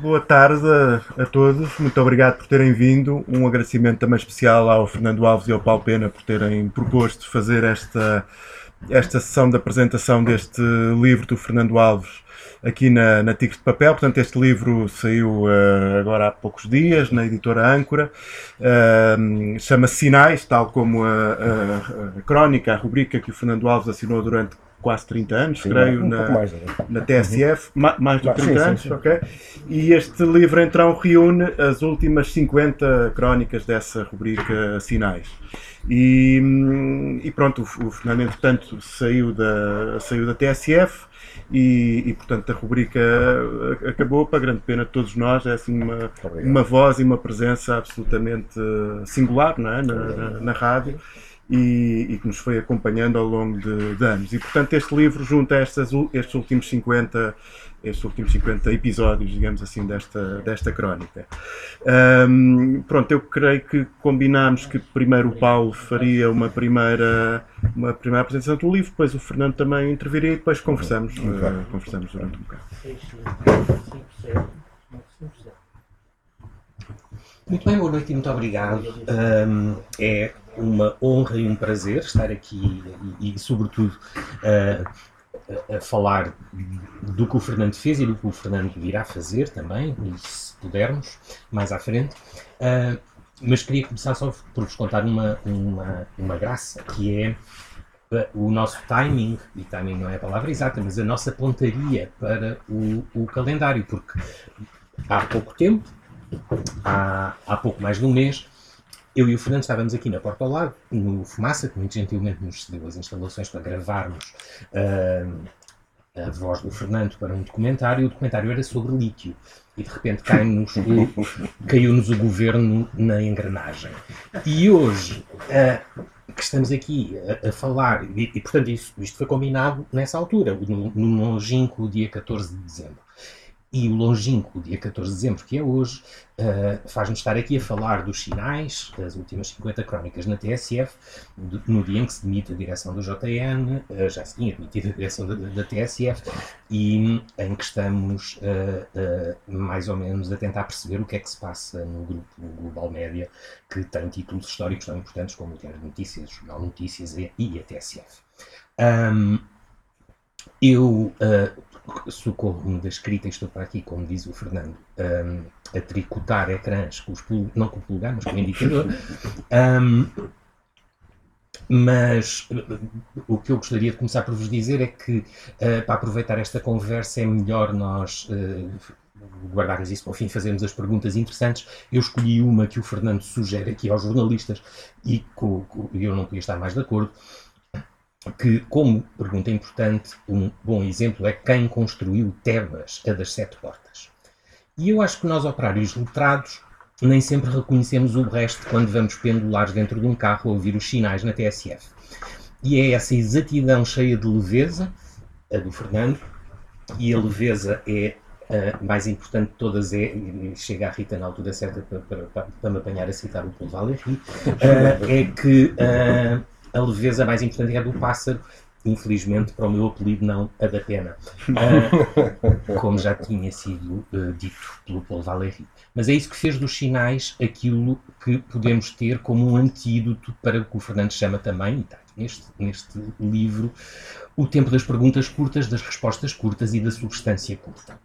Boa tarde a, a, todos, muito obrigado por terem vindo. Um agradecimento também especial ao Fernando Alves e ao Paulo Pena por terem proposto fazer esta, esta sessão de apresentação deste livro do Fernando Alves aqui na, na Tigres de Papel. Portanto, este livro saiu uh, agora há poucos dias na editora Âncora. Uh, Chama-se Sinais, tal como a, a, a, crónica, a rubrica que o Fernando Alves assinou durante quase 30 anos, sim, creio, um na, mais, na TSF, uhum. mais de 30 sim, anos, sim, ok? E este livro então reúne as últimas 50 crónicas dessa rubrica Sinais. E, e pronto, o, o Fernando, entretanto, saiu da, saiu da TSF e, e, portanto a rubrica acabou para grande pena de todos nós. É assim uma, uma voz e uma presença absolutamente singular não é? na, na, na rádio e, e, que nos foi acompanhando ao longo de, de, anos. E, portanto, este livro junta estas, estes últimos 50 estes últimos 50 episódios, digamos assim, desta, desta crónica. Um, pronto, eu creio que combinámos que primeiro o Paulo faria uma primeira, uma primeira apresentação do livro, depois o Fernando também interviria e depois conversamos, uh, conversamos durante um bocado. Muito bem, boa noite e muito obrigado. Um, é uma honra e um prazer estar aqui e, e sobretudo, uh, a falar do que o Fernando fez e do que o Fernando irá fazer também, se pudermos, mais à frente. Uh, mas queria começar só por vos contar uma, uma, uma graça, que é o nosso timing, e timing não é a palavra exata, mas a nossa pontaria para o, o calendário, porque há pouco tempo, há, há pouco mais de um mês, eu e o Fernando estávamos aqui na Porta ao Lago, no Fumaça, que muito gentilmente nos cedeu as instalações para gravarmos uh, a voz do Fernando para um documentário, e o documentário era sobre lítio. E de repente caiu-nos o, caiu o governo na engrenagem. E hoje, uh, que estamos aqui a, a falar, e, e, portanto isso, isto foi combinado nessa altura, no, no longínquo dia 14 de dezembro. E o longínquo, dia 14 de dezembro, que é hoje, uh, faz-nos estar aqui a falar dos sinais das últimas 50 crónicas na TSF, de, no dia em que se demite a direção do JN, uh, já se tinha demitido a direção da, da, TSF, e em que estamos uh, mais ou menos a tentar perceber o que é que se passa no grupo Global Média, que tem títulos históricos tão importantes como o Diário de Notícias, o Jornal Notícias e, e a TSF. Um, eu socorro-me da escrita, estou para aqui, como diz o Fernando, um, a tricotar ecrãs, com os não com o polegar, mas com o indicador. Um, mas o que eu gostaria de começar por vos dizer é que, uh, para aproveitar esta conversa, é melhor nós uh, guardarmos isso para o fim, fazermos as perguntas interessantes. Eu escolhi uma que o Fernando sugere aqui aos jornalistas e com, com, eu não podia estar mais de acordo que, como pergunta importante, um bom exemplo é quem construiu Tebas, a das sete portas. E eu acho que nós, operários letrados, nem sempre reconhecemos o resto quando vamos pendulares dentro de um carro a ouvir os sinais na TSF. E é essa exatidão cheia de leveza, a do Fernando, e a leveza é a mais importante de todas é, chega a Rita na altura certa para, para, para, para me apanhar a citar o Paul Valéry, uh, é que uh, a leveza mais importante é a do pássaro. Infelizmente, para o meu apelido, não a da pena. Uh, como já tinha sido uh, dito pelo Paul Valéry. Mas é isso que fez dos sinais aquilo que podemos ter como um antídoto para o que o Fernando chama também, e está neste, neste livro, o tempo das perguntas curtas, das respostas curtas e da substância curta.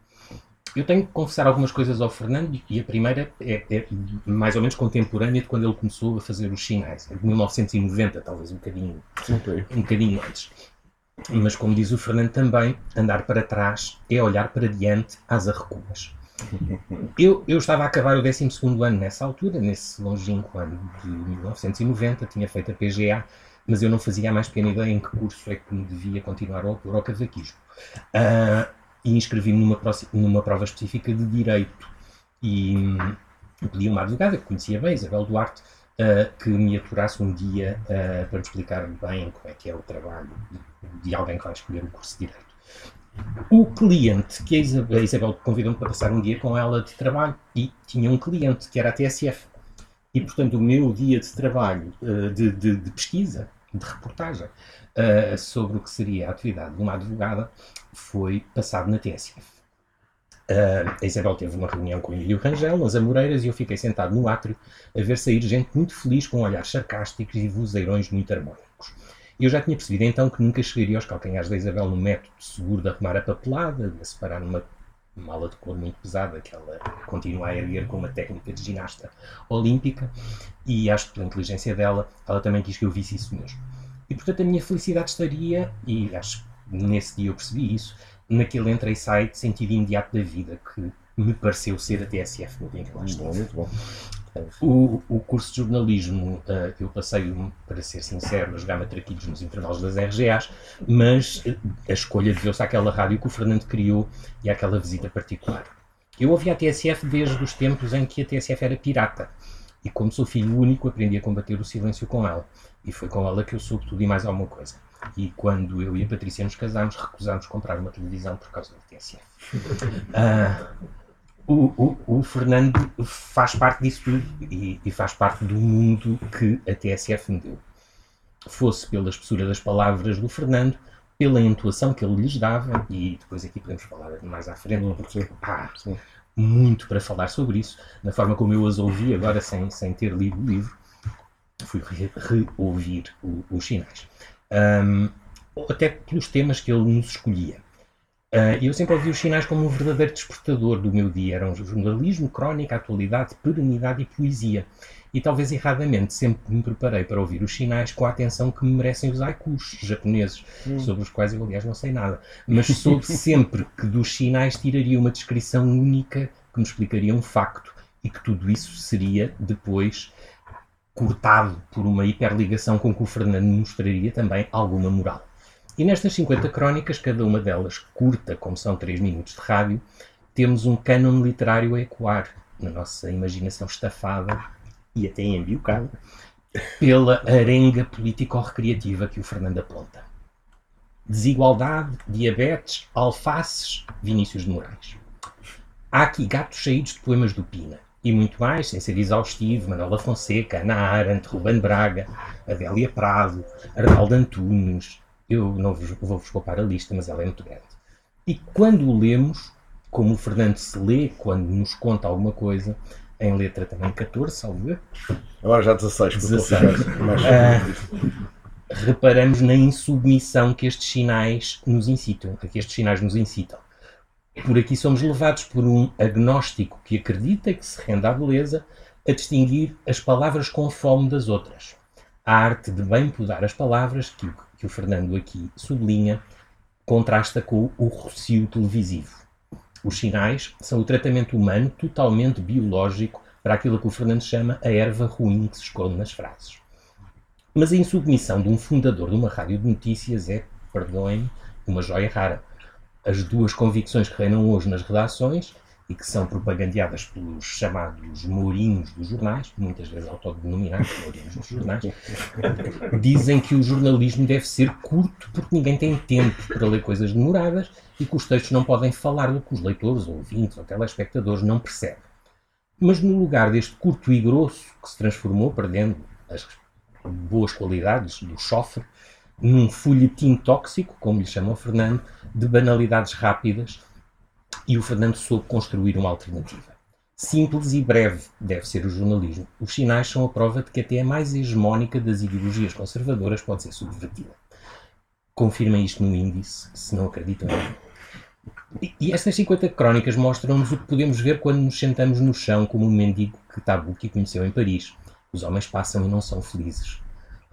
Eu tenho que confessar algumas coisas ao Fernando e a primeira é, é, mais ou menos contemporânea de quando ele começou a fazer os sinais, de 1990, talvez um bocadinho, okay. um bocadinho antes. Mas como diz o Fernando também, andar para trás é olhar para diante às arrecuas. Eu, eu estava a acabar o 12 ano nessa altura, nesse longínquo ano de 1990, tinha feito a PGA, mas eu não fazia a mais pequena ideia em que curso é que me devia continuar ao, ao cavaquismo. Uh, e inscrevi-me numa, numa prova específica de Direito. E hum, pedi uma advogada que conhecia bem, Isabel Duarte, uh, que me aturasse um dia uh, para me explicar bem como é que é o trabalho de, alguém que vai escolher o curso de Direito. O cliente, que a Isabel, Isabel convidou-me para passar um dia com ela de trabalho, e tinha um cliente que era a TSF. E, portanto, o meu dia de trabalho, uh, de, de, de pesquisa, de reportagem, sobre o que seria a atividade de uma advogada, foi passado na TSF. Uh, a Isabel teve uma reunião com o Emílio Rangel nas Amoreiras e eu fiquei sentado no átrio a ver sair gente muito feliz com olhares sarcásticos e vozeirões muito harmónicos. Eu já tinha percebido então que nunca chegaria aos calcanhares da Isabel no método seguro de arrumar a papelada, de a separar numa mala de cor muito pesada que ela continua a erguer com uma técnica de ginasta olímpica e acho que pela inteligência dela ela também quis que eu visse isso mesmo. E portanto a minha felicidade estaria, e acho que nesse dia eu percebi isso, naquele entra e sai de sentido imediato da vida que me pareceu ser a TSF no dia em que lá estive. Muito bom. O, o curso de jornalismo uh, eu passei, para ser sincero, a jogar matraquilhos nos intervalos das RGAs, mas uh, a escolha deveu-se àquela rádio que o Fernando criou e àquela visita particular. Eu ouvi a TSF desde os tempos em que a TSF era pirata. E como sou filho único, aprendi a combater o silêncio com ela. E foi com ela que eu soube tudo e mais alguma coisa. E quando eu e a Patrícia nos casámos, recusámos comprar uma televisão por causa da TSF. Uh, o, o, o, Fernando faz parte disso tudo e, e, faz parte do mundo que a TSF me deu. Fosse pela espessura das palavras do Fernando, pela entoação que ele lhes dava, e depois aqui podemos falar mais à frente, porque há muito para falar sobre isso, na forma como eu as ouvi agora sem, sem ter lido o livro, fui reouvir re os sinais. Um, até pelos temas que ele nos escolhia. Uh, eu sempre ouvi os sinais como um verdadeiro despertador do meu dia. Eram jornalismo, crónica, atualidade, perenidade e poesia. E talvez erradamente sempre me preparei para ouvir os sinais com a atenção que me merecem os haikus japoneses, hum. sobre os quais eu, aliás, não sei nada. Mas soube sempre que dos sinais tiraria uma descrição única que me explicaria um facto e que tudo isso seria depois cortado por uma hiperligação com que o Fernando mostraria também alguma moral. E nestas 50 crónicas, cada uma delas curta, como são 3 minutos de rádio, temos um cânon literário a ecoar na nossa imaginação estafada e até embiocada pela arenga político-recreativa que o Fernando aponta. Desigualdade, diabetes, alfaces, Vinícius de Moraes. Há aqui gatos saídos de poemas do Pina. E muito mais, sem ser exaustivo, Manuela Fonseca, Ana Arendt, Ruben Braga, Adélia Prado, Arnaldo Antunes, eu não vos, vou-vos poupar a lista, mas ela é muito grande. E quando o lemos, como o Fernando se lê quando nos conta alguma coisa, em letra também 14, salvo ver. Agora já 16, 16. Uh, reparamos na insubmissão que estes sinais nos incitam, que estes sinais nos incitam. Por aqui somos levados por um agnóstico que acredita que se rende à beleza a distinguir as palavras com fome das outras. A arte de bem podar as palavras que o que o Fernando aqui sublinha, contrasta com o rocio televisivo. Os sinais são o tratamento humano totalmente biológico para aquilo que o Fernando chama a erva ruim que se esconde nas frases. Mas a insubmissão de um fundador de uma rádio de notícias é, perdoem-me, uma joia rara. As duas convicções que reinam hoje nas redações e que são propagandeadas pelos chamados mourinhos dos jornais, muitas vezes autodenominados mourinhos dos jornais, dizem que o jornalismo deve ser curto porque ninguém tem tempo para ler coisas demoradas e que os textos não podem falar do que os leitores, ou ouvintes ou telespectadores não percebem. Mas no lugar deste curto e grosso que se transformou, perdendo as boas qualidades do chofre, num folhetim tóxico, como lhe chama o Fernando, de banalidades rápidas e o Fernando soube construir uma alternativa. Simples e breve deve ser o jornalismo. Os sinais são a prova de que até a mais hegemónica das ideologias conservadoras pode ser subvertida. Confirmem isto no índice, se não acreditam em mim. E estas 50 crónicas mostram-nos o que podemos ver quando nos sentamos no chão como um mendigo que Tabucchi conheceu em Paris. Os homens passam e não são felizes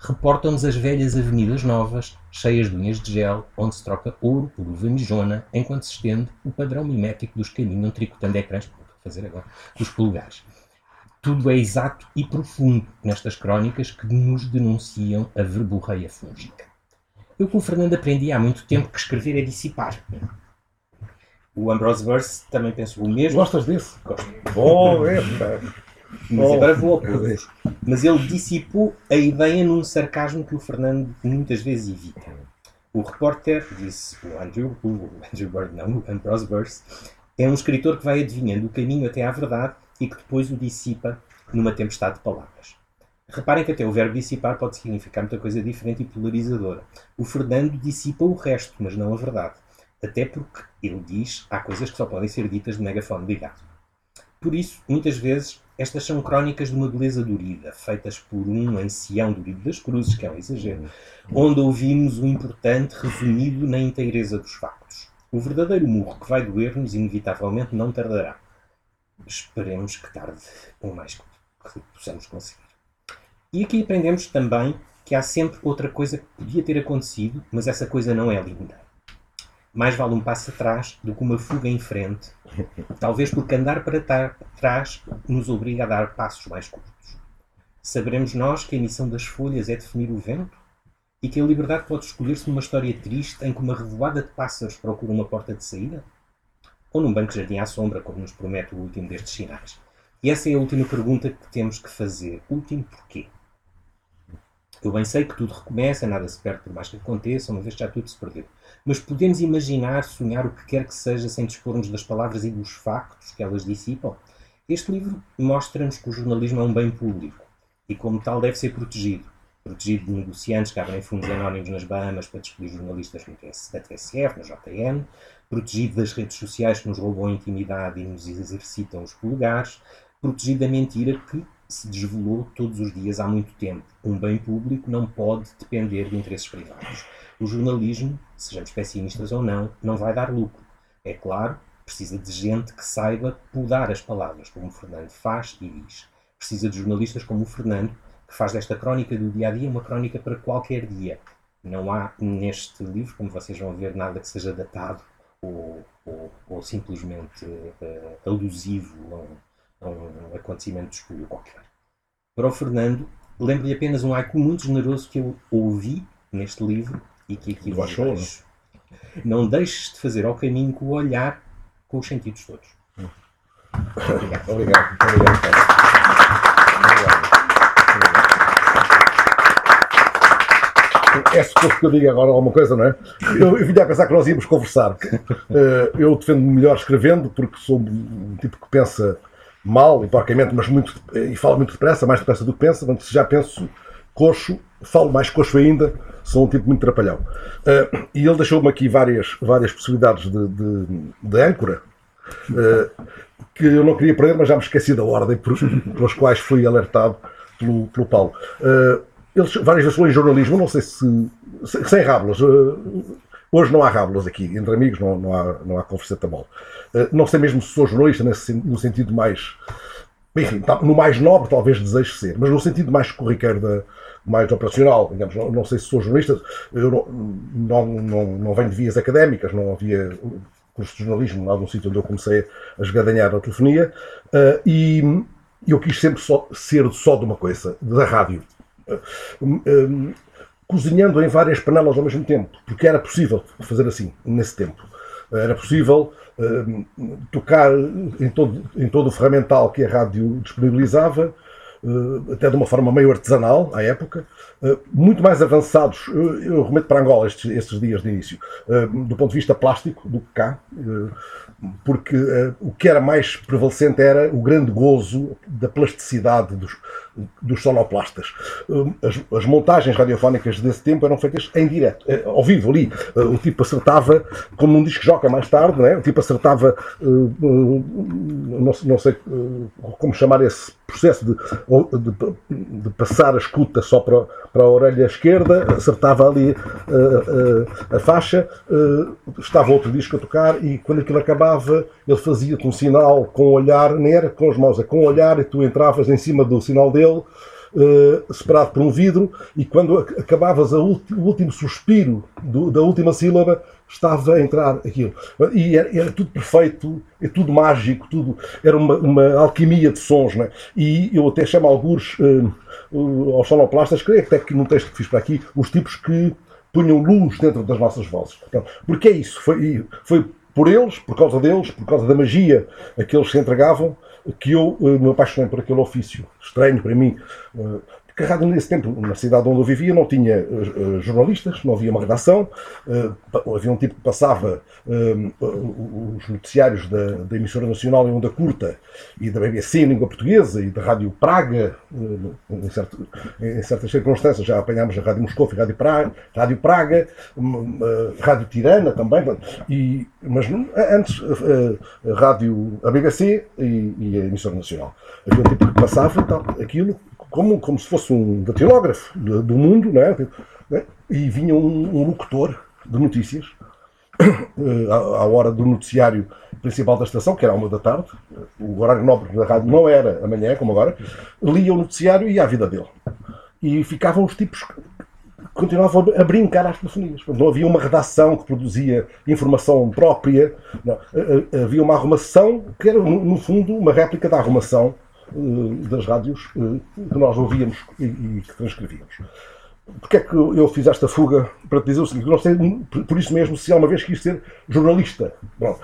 reportam-nos as velhas avenidas novas, cheias de unhas de gel, onde se troca ouro por uva mijona, enquanto se estende o padrão mimético dos caminhos tricotando ecrãs, como a fazer agora, dos polegares. Tudo é exato e profundo nestas crónicas que nos denunciam a verborreia fúngica. Eu com o Fernando aprendi há muito tempo que escrever é dissipar. O Ambrose Verse também pensou o mesmo. Gostas desse? Gosto. Bom, é, mas oh, agora vou ao ponto. Mas ele dissipou a ideia num sarcasmo que o Fernando muitas vezes evita. O repórter, disse o Andrew, o Andrew Bird, não, o Ambrose Burse, é um escritor que vai adivinhando o caminho até à verdade e que depois o dissipa numa tempestade de palavras. Reparem que até o verbo dissipar pode significar muita coisa diferente e polarizadora. O Fernando dissipa o resto, mas não a verdade. Até porque, ele diz, há coisas que só podem ser ditas de megafone ligado. Por isso, muitas vezes, estas são crónicas de uma beleza dorida, feitas por um ancião dorido das cruzes, que é um exagero, onde ouvimos o importante resumido na inteireza dos factos. O verdadeiro murro que vai doer-nos, inevitavelmente, não tardará. Esperemos que tarde o mais que possamos conseguir. E aqui aprendemos também que há sempre outra coisa que podia ter acontecido, mas essa coisa não é linda. Mais vale um passo atrás do que uma fuga em frente, talvez porque andar para trás nos obriga a dar passos mais curtos. Saberemos nós que a missão das folhas é definir o vento? E que a liberdade pode escolher-se numa história triste em que uma revoada de pássaros procura uma porta de saída? Ou num banco de jardim à sombra, como nos promete o último destes sinais? E essa é a última pergunta que temos que fazer. Último porquê? Eu bem sei que tudo recomeça, nada se perde por mais que aconteça, uma vez que já tudo se perdeu. Mas podemos imaginar, sonhar o que quer que seja sem dispormos das palavras e dos factos que elas dissipam? Este livro mostra-nos que o jornalismo é um bem público e, como tal, deve ser protegido. Protegido de negociantes que abrem fundos anónimos nas Bahamas para despedir jornalistas da TSF, na JN, protegido das redes sociais que nos roubam a intimidade e nos exercitam os polegares, protegido da mentira que se desvelou todos os dias há muito tempo. Um bem público não pode depender de interesses privados. O jornalismo, sejamos pessimistas ou não, não vai dar lucro. É claro, precisa de gente que saiba podar as palavras, como o Fernando faz e diz. Precisa de jornalistas como o Fernando, que faz desta crónica do dia a dia uma crónica para qualquer dia. Não há neste livro, como vocês vão ver, nada que seja datado ou, ou, ou simplesmente uh, alusivo a um, a um acontecimento escolha qualquer. Para o Fernando, lembro-lhe apenas um haiku muito generoso que eu ouvi neste livro e que aqui vos deixo. Não deixes de fazer ao caminho com o olhar com os sentidos todos. Obrigado. Obrigado. Obrigado. É suposto que eu diga agora alguma coisa, não é? Eu, eu vinha a pensar que nós íamos conversar. Uh, eu defendo-me melhor escrevendo, porque sou um tipo que pensa mal e porcamente, mas muito, e fala muito depressa, mais depressa do que pensa. Portanto, se já penso coxo, falo mais coxo ainda, sou um tipo muito trapalhão. Uh, e ele deixou-me aqui várias, várias possibilidades de, de, de âncora, uh, que eu não queria perder, mas já me esqueci da ordem pelas quais fui alertado pelo, pelo Paulo. Uh, eles várias vezes falam em jornalismo, não sei se. sem rábulas. Hoje não há rábulas aqui, entre amigos não, não, há, não há conversa de mole. Não sei mesmo se sou jornalista no sentido mais. Enfim, tá, no mais nobre talvez desejo ser, mas no sentido mais corriqueiro da, mais operacional. Digamos, não, não sei se sou jornalista, eu não, não, não, não venho de vias académicas, não havia curso de jornalismo em algum sítio onde eu comecei a esgadanhar a telefonia, uh, e eu quis sempre só, ser só de uma coisa, da rádio. Um, cozinhando em várias panelas ao mesmo tempo, porque era possível fazer assim, nesse tempo. Era possível uh, tocar em todo, em todo o ferramental que a rádio disponibilizava, até de uma forma meio artesanal à época, eh, muito mais avançados. Eu remeto para Angola estes, estes dias de início, eh, do ponto de vista plástico, do que cá, porque o que era mais prevalecente era o grande gozo da plasticidade dos, dos sonoplastas. As, as, montagens radiofónicas desse tempo eram feitas em direto, ao vivo ali. O tipo acertava, como num disco joca mais tarde, né? o tipo acertava, não, não sei como chamar esse processo de, de, de, passar a escuta só para, para a orelha esquerda, acertava ali uh, uh, a faixa, uh, estava outro disco a tocar e quando aquilo acabava ele fazia-te um sinal com o olhar, nem era com as mãos, é com o olhar e tu entravas em cima do sinal dele Uh, separado por um vidro, e quando acabavas o último suspiro do, da última sílaba, estava a entrar aquilo. E era, era, tudo perfeito, é tudo mágico, tudo era uma, uma alquimia de sons. Né? E eu até chamo alguns uh, aos sonoplastas, creio até que num texto que fiz para aqui, os tipos que punham luz dentro das nossas vozes. porque é isso, foi, foi por eles, por causa deles, por causa da magia a que eles se entregavam, que eu uh, me apaixonei por aquele ofício estranho para mim. Que a rádio nesse tempo, na cidade onde eu vivia, não tinha uh, jornalistas, não havia uma redação, uh, havia um tipo que passava uh, os noticiários da, da, emissora nacional em onda curta e da BBC em língua portuguesa e da Rádio Praga, em, certo, em, certas circunstâncias já apanhámos a Rádio Moscou e Rádio Praga, Rádio, Praga, Rádio Tirana também, e, mas antes a, Rádio, a BBC e, e a emissora nacional. Havia um tipo que passava então, aquilo como, como se fosse um datilógrafo do mundo, não é? e vinha um, um locutor de notícias à, à, hora do noticiário principal da estação, que era a uma da tarde, o horário nobre da rádio não era amanhã, como agora, lia o noticiário e à vida dele. E ficavam os tipos continuavam a brincar às telefonias. Não havia uma redação que produzia informação própria. Não. Havia uma arrumação que era, no fundo, uma réplica da arrumação eh, das rádios que nós ouvíamos e, que transcrevíamos. Porquê é que eu fiz esta fuga para te dizer o seguinte? Não sei, por isso mesmo, se alguma vez quis ser jornalista. Bom,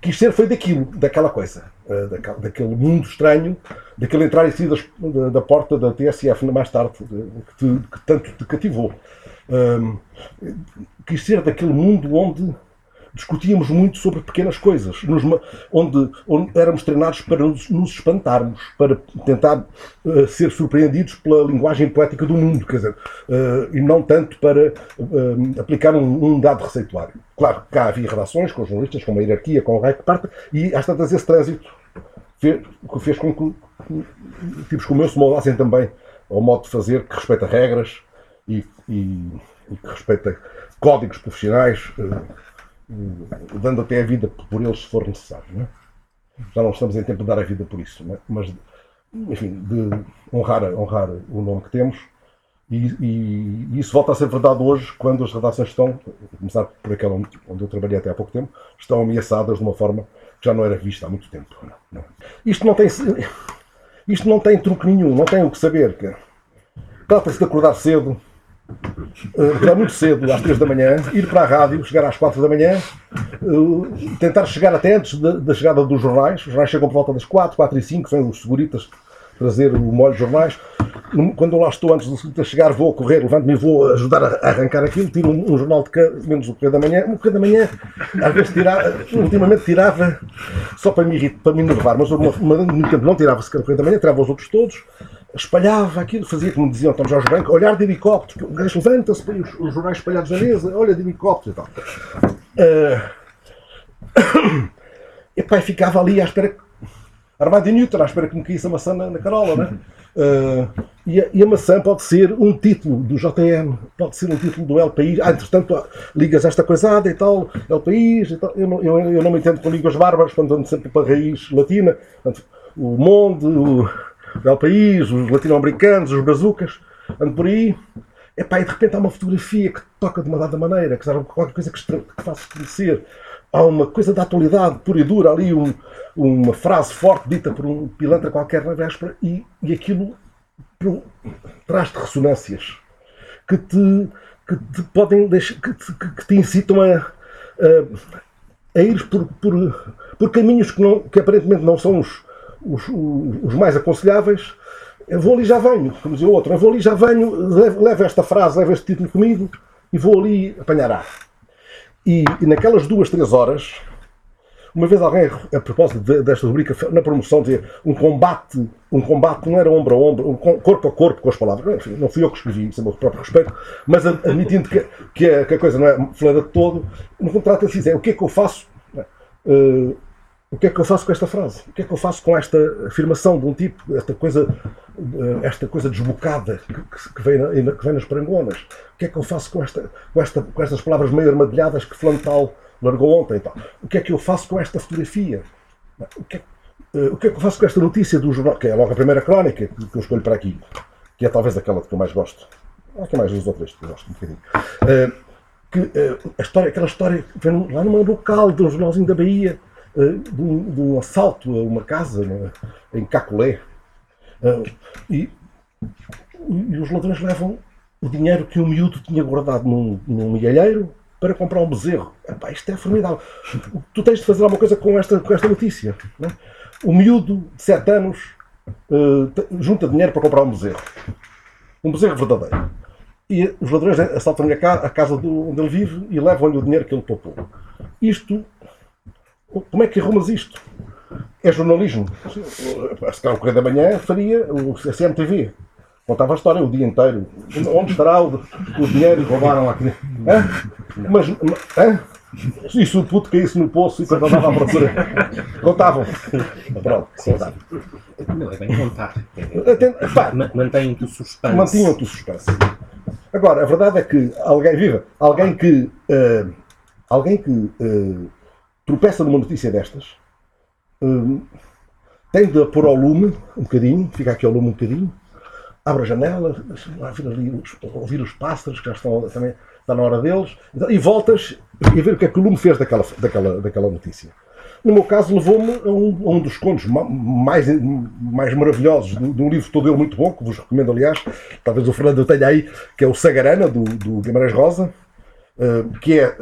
quis ser foi daquilo, daquela coisa, eh, daquele mundo estranho, daquele entrar e sair da, da porta da TSF mais tarde, que, te, que tanto te cativou. Um, quis ser daquele mundo onde discutíamos muito sobre pequenas coisas, nos, onde, onde, éramos treinados para nos, nos espantarmos, para tentar uh, ser surpreendidos pela linguagem poética do mundo, quer dizer, uh, e não tanto para uh, aplicar um, um, dado receituário. Claro, cá havia relações com os jornalistas, com uma hierarquia, com o rei que parte, e às tantas esse trânsito fez, fez com que tipos como eu se moldassem também ao modo de fazer que respeita regras e, e, e que respeita códigos profissionais dando até a vida por eles se for necessário. Não é? Já não estamos em tempo de dar a vida por isso, é? mas, enfim, de honrar, honrar o nome que temos. E, e, e, isso volta a ser verdade hoje quando as redações estão, a começar por aquela onde eu trabalhei até há pouco tempo, estão ameaçadas de uma forma que já não era vista há muito tempo. Não, não. Isto não tem isto não tem truque nenhum, não tem o que saber. Trata-se de acordar cedo, uh, muito cedo, às 3 da manhã, ir para a rádio, chegar às 4 da manhã, uh, tentar chegar até antes da, da, chegada dos jornais. Os jornais chegam por volta das 4, 4 e 5, vêm os seguritas trazer o molho de jornais. Quando eu lá estou antes do segurita chegar, vou correr, levanto-me e vou ajudar a arrancar aquilo, tiro um, jornal de cada, menos o Correio da Manhã. O Correio da Manhã, às vezes tirava, ultimamente tirava só para me, irritar, para me enervar, mas uma, uma, muito tempo não tirava sequer o da Manhã, tirava os outros todos espalhava aquilo, fazia como diziam então Jorge Branco, olhar de helicóptero, o gajo levanta-se para os, os, jornais espalhados na mesa, olha de helicóptero e tal. Uh, e pai ficava ali à espera, armado de Newton, à espera que me caísse a maçã na, na carola, né? Uh, e, a, e, a, maçã pode ser um título do JM, pode ser um título do El País. Ah, entretanto, ligas esta coisada e tal, El País e tal. Eu não, eu, eu não me entendo com línguas bárbaras, quando ando sempre para a raiz latina. Portanto, o Monde, o Bel País, os latino-americanos, os bazucas, ando por aí. Epá, e de repente há uma fotografia que toca de uma dada maneira, que qualquer coisa que, que faça estremecer. Há uma coisa da atualidade pura e dura, ali um, uma frase forte dita por um pilantra qualquer na véspera, e, e aquilo traz-te ressonâncias que te, que te podem deixar, que te, que te incitam a, a, a ir por, por, por caminhos que, não, que aparentemente não são os, os, os mais aconselháveis, eu vou ali já venho, como dizia o outro, eu vou ali já venho, levo, esta frase, levo este título comigo e vou ali apanhar ar. E, e, naquelas duas, três horas, uma vez alguém, a propósito de, desta rubrica, na promoção, dizia um combate, um combate não era ombro a ombro, um corpo a corpo com as palavras. Enfim, não fui eu que escrevi, isso é o meu próprio respeito, mas admitindo que, que, a, que a coisa não é fleira de todo, no contrato diz, é o que é que eu faço? Uh, o que é que eu faço com esta frase? O que é que eu faço com esta afirmação de um tipo, esta coisa, eh, esta coisa desbocada que, vem, que vem nas parangonas? O que é que eu faço com, esta, com, esta, com estas palavras meio armadilhadas que Flantal largou ontem? Então? O que é que eu faço com esta fotografia? O que, é, eh, o que é que eu faço com esta notícia do jornal, que é logo a primeira crónica que, eu escolho para aqui, que é talvez aquela que eu mais gosto. Há que mais duas ou que eu gosto um bocadinho. Uh, que, uh, a história, aquela história vem lá numa local de um jornalzinho da Bahia de um, de um, assalto a uma casa né, em Cacolé. Uh, e, e, os ladrões levam o dinheiro que o miúdo tinha guardado num, num para comprar um bezerro. Epá, isto é formidável. Tu tens de fazer alguma coisa com esta, com esta notícia. Né? O miúdo de 7 anos uh, junta dinheiro para comprar um bezerro. Um bezerro verdadeiro. E os ladrões assaltam-lhe a casa do, onde ele vive e levam-lhe o dinheiro que ele poupou. Isto, como é que arrumas isto? É jornalismo. Se calhar o Correio da Manhã faria o CMTV. Contava a história o dia inteiro. Onde estará o, o dinheiro que roubaram aqui? Hã? Mas, hã? E se o puto caísse no poço e quando andava à procura? Contavam. Pronto, contavam. Não, é bem contar. Mantém-te o suspense. Mantinham-te o suspense. Agora, a verdade é que alguém, viva, alguém que, uh, alguém que uh, tropeça numa notícia destas, uh, tem de pôr ao lume um bocadinho, fica aqui ao lume um bocadinho, abre a janela, ouvir, os pássaros que já estão também está na hora deles, e voltas e ver o que é que o lume fez daquela, daquela, daquela notícia. No meu caso, levou-me a, um, a um, dos contos mais, mais maravilhosos de, um livro todo ele muito bom, que vos recomendo, aliás, talvez o Fernando tenha aí, que é o Sagarana, do, do Guimarães Rosa, que é,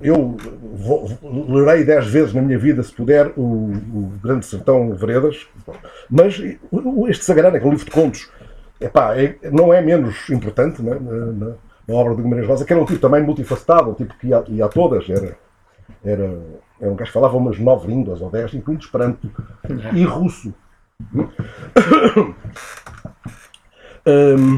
eu vou, lerei dez vezes na minha vida, se puder, o, o Grande Sertão Veredas, mas este Sagarana, que é um livro de contos, epá, é, não é menos importante, né, na, na, na obra do Guimarães Rosa, que era um tipo também multifacetado, um tipo que ia, ia a todas, era, era, era um gajo que falava umas nove línguas ou dez, incluindo Esperanto e russo. Um,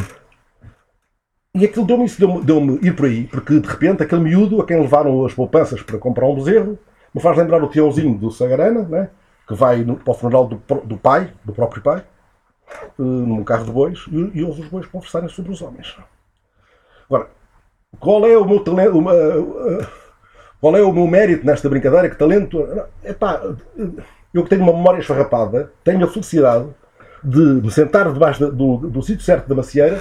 e aquilo deu-me isso, deu-me deu ir por aí, porque de repente aquele miúdo a quem levaram as poupanças para comprar um bezerro me faz lembrar o tiãozinho do Sagarana, né? que vai no, para o funeral do, do pai, do próprio pai, uh, num carro de bois, e, e ouve os bois conversarem sobre os homens. Agora, qual é o meu talento? Uma, uh, qual é o meu mérito nesta brincadeira? Que talento. Epá, eu que tenho uma memória esfarrapada, tenho a felicidade de me sentar debaixo do, do, do sítio certo da macieira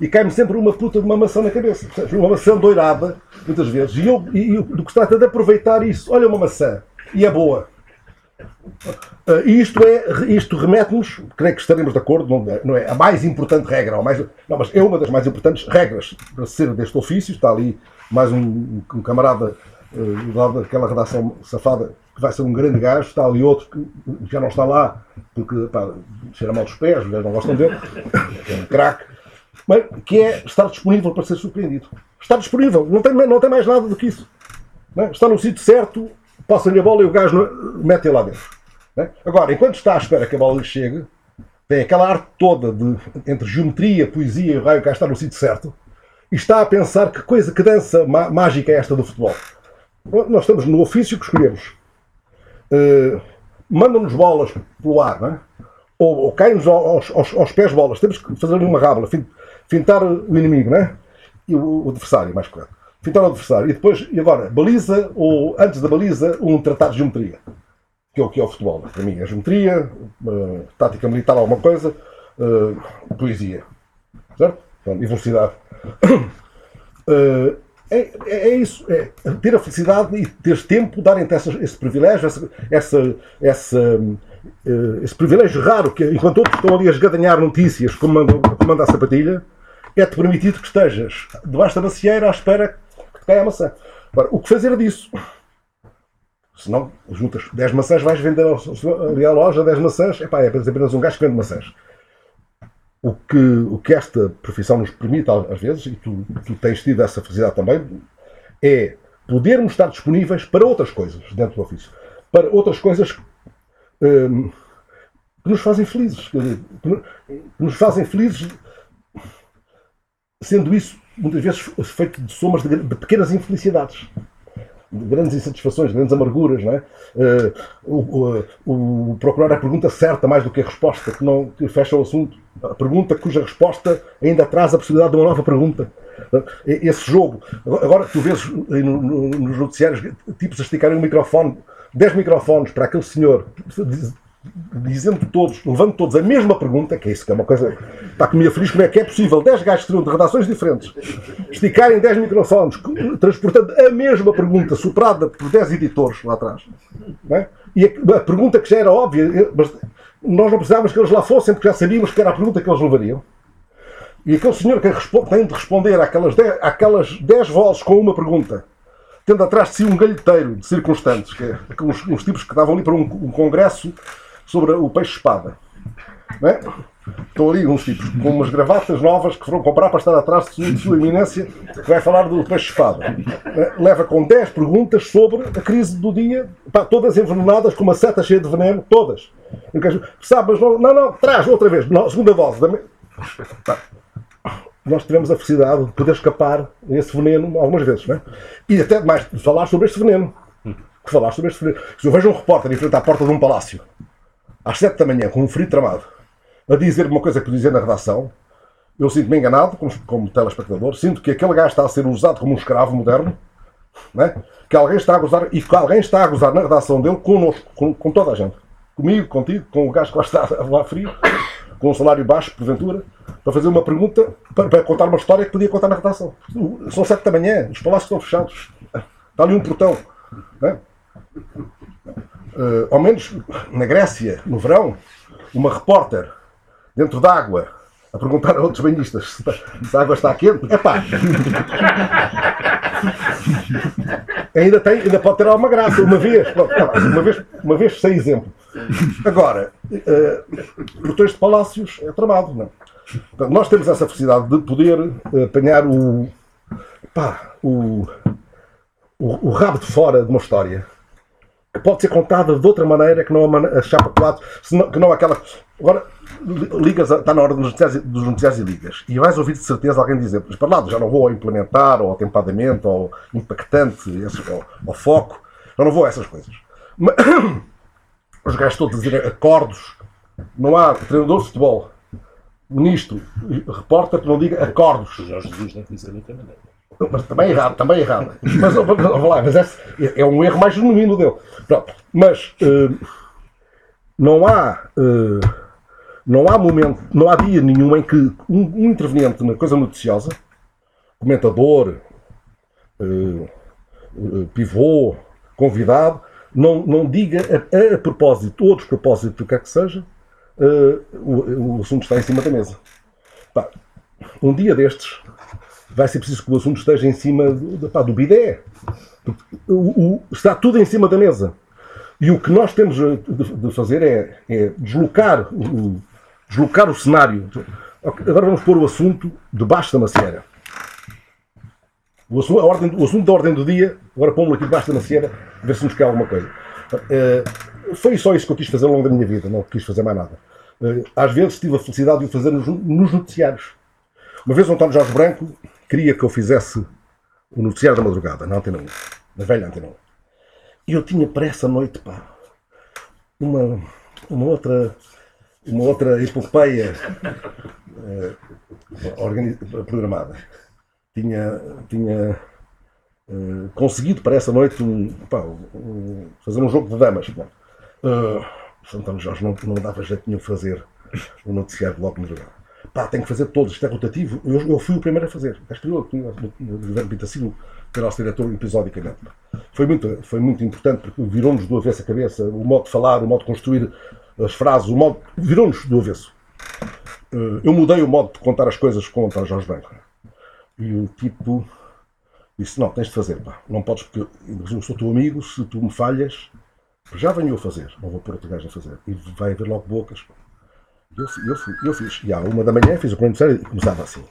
e cai-me sempre uma puta de uma maçã na cabeça. Uma maçã doirada, muitas vezes. E, eu, e, e do que se trata de aproveitar isso. Olha uma maçã. E é boa. Uh, isto é, isto remete-nos, creio que estaremos de acordo, não é, não é a mais importante regra, mais, não, mas é uma das mais importantes regras para ser deste ofício. Está ali mais um, um camarada uh, daquela redação safada que vai ser um grande gajo, está ali outro que já não está lá porque pá, cheira mal dos pés, os gajos não gostam dele, é um craque, que é estar disponível para ser surpreendido. Está disponível, não tem, não tem mais nada do que isso. É? Está no sítio certo, passa-lhe a bola e o gajo mete lá dentro. É? Agora, enquanto está à espera que a bola lhe chegue, tem aquela arte toda de, entre geometria, poesia e o raio que está no sítio certo, e está a pensar que coisa, que dança mágica é esta do futebol. Nós estamos no ofício que escolhemos. Uh, Mandam-nos bolas pelo ar, é? ou, ou caem-nos aos, aos, aos, pés bolas. Temos que fazer uma rábula, fintar o inimigo, é? e o, o adversário, mais correto. Fintar o adversário. E depois, e agora, baliza, ou antes da baliza, um tratado de geometria. Que é o que é o futebol. Para mim, é geometria, uh, tática militar, alguma coisa, uh, poesia. Certo? e velocidade. Uh, É, é, é, isso, é ter a felicidade e ter tempo, darem-te esse privilégio, essa, essa, essa, uh, esse privilégio raro, que enquanto outros estão ali a esgadanhar notícias como manda, como manda a sapatilha, é-te permitido que estejas debaixo da macieira à espera que te caia a maçã. Agora, o que fazer disso? Se não, juntas 10 maçãs, vais vender ali à loja 10 maçãs, epá, é apenas um gajo que vende maçãs o que, o que esta profissão nos permite, às vezes, e tu, tu tens tido essa felicidade também, é podermos estar disponíveis para outras coisas dentro do ofício. Para outras coisas hum, que nos fazem felizes. Que nos fazem felizes, sendo isso, muitas vezes, feito de somas de, de pequenas infelicidades de grandes insatisfações, de grandes amarguras, não é? Uh, o, o, o, procurar a pergunta certa mais do que a resposta, que não que fecha o assunto. A pergunta cuja resposta ainda traz a possibilidade de uma nova pergunta. Esse jogo. Agora, tu vês no, no, nos noticiários tipos a esticarem o microfone, 10 microfones para aquele senhor dizendo todos, levando todos a mesma pergunta, que é isso que é uma coisa está comigo feliz, como é que é possível 10 gajos que de redações diferentes esticarem 10 microfones transportando a mesma pergunta superada por 10 editores lá atrás é? e a, a, pergunta que já era óbvia mas nós não precisávamos que eles lá fossem porque já sabíamos que era a pergunta que eles levariam e aquele senhor que tem de responder àquelas 10, àquelas 10 vozes com uma pergunta tendo atrás de si um galheteiro de circunstantes que é, uns, uns tipos que estavam ali para um, um congresso sobre o peixe-espada. É? Estão ali uns tipos com umas gravatas novas que foram comprar para estar atrás de sua, eminência, que vai falar do peixe-espada. Leva com 10 perguntas sobre a crise do dia, pá, todas envenenadas com uma seta cheia de veneno, todas. Quero- Sabe, mas não, não, não, traz outra vez, não, segunda dose. dá-me- Pá, Nós tivemos a felicidade de poder escapar a esse veneno algumas vezes, não é? E até mais, falar sobre este veneno. Falar sobre este veneno. Se eu vejo um repórter em frente à porta de um palácio, às 7 da manhã, com um frio tramado, a dizer uma coisa que dizer na redação, eu sinto-me enganado, como, como telespectador, sinto que aquele gajo está a ser usado como um escravo moderno, não é? que alguém está a gozar, e que alguém está a gozar na redação dele connosco, com, com toda a gente. Comigo, contigo, com o gajo que lá está lá frio, com um salário baixo, porventura, para fazer uma pergunta, para, para contar uma história que podia contar na redação. São 7 da manhã, os palácios estão fechados, está ali um portão. Não é? Eh, ao menos na Grécia, no verão, uma repórter dentro d'água a perguntar a outros banhistas se, a água está quente. Epá! ainda, tem, ainda pode ter alguma graça, uma vez, tá uma vez, uma vez sem exemplo. Agora, eh, portões de palácios é tramado, não é? Portanto, nós temos essa felicidade de poder apanhar o, pá, o, o, o rabo de fora de uma história que pode ser contada de outra maneira que não a, a chapa 4, senão- que não aquela. Agora, li- ligas, a- está na hora dos noticiários, dos noticiários e ligas, e vais ouvir de certeza alguém dizer: Mas para lá, já não vou ao implementar, ou ao ou impactante, esse- ao, ao foco, eu não vou a essas coisas. Mas, os gajos todos a dizer acordos, não há treinador de futebol, ministro, repórter que não diga acordos. Jorge Jesus não disse da outra maneira. Mas também errado, também errado. Mas, lá, mas esse é um erro mais genuíno dele. Pronto. Mas eh, não há eh, não há momento, não há dia nenhum em que um, um interveniente na coisa noticiosa, comentador, eh, pivô, convidado, não, não diga a, a propósito ou a despropósito do que é que seja, o, o assunto está em cima da mesa. Pá, um dia destes vai ser preciso que o assunto esteja em cima do, pá, do bidé. O- o- está tudo em cima da mesa. E o que nós temos de, fazer é, é deslocar, o, deslocar o cenário. Agora vamos pôr o assunto debaixo da macieira. O assunto, ordem, o assunto da ordem do dia, agora pomos aqui debaixo da macieira, ver se nos quer alguma coisa. Eh, foi só isso que eu quis fazer ao longo da minha vida, não quis fazer mais nada. Eh, às vezes tive a felicidade de o fazer nos, nos noticiários. Uma vez o António Jorge Branco queria que eu fizesse o noticiário da madrugada, na Antena 1, na velha Antena 1. E eu tinha para essa noite, pá, uma, uma outra, uma outra epopeia eh, organi- programada. Tinha, tinha eh, conseguido para essa noite um, pá, um- fazer um jogo de damas. Pá. Eh, o António Jorge não, não dava jeito nenhum fazer o noticiário logo de madrugada. Pá, tenho que fazer todos, isto é rotativo. Eu, eu fui o primeiro a fazer. Que eu, o Guilherme Pitacilo, que era nosso diretor episodicamente. Foi muito, foi muito importante porque virou-nos do avesso a cabeça, o modo de falar, o modo de construir as frases, o modo. virou-nos do avesso. Eh, Eu mudei o modo de contar as coisas com o António Jorge Branco. E o tipo disse: Não, tens de fazer, pá. Não podes, porque eu sou teu amigo, se tu me falhas, já venho eu fazer. Não vou pôr outro gajo a fazer. E vai haver logo bocas. pá. Eu, eu, eu fiz. E à uma da manhã fiz o primeiro sério e começava assim.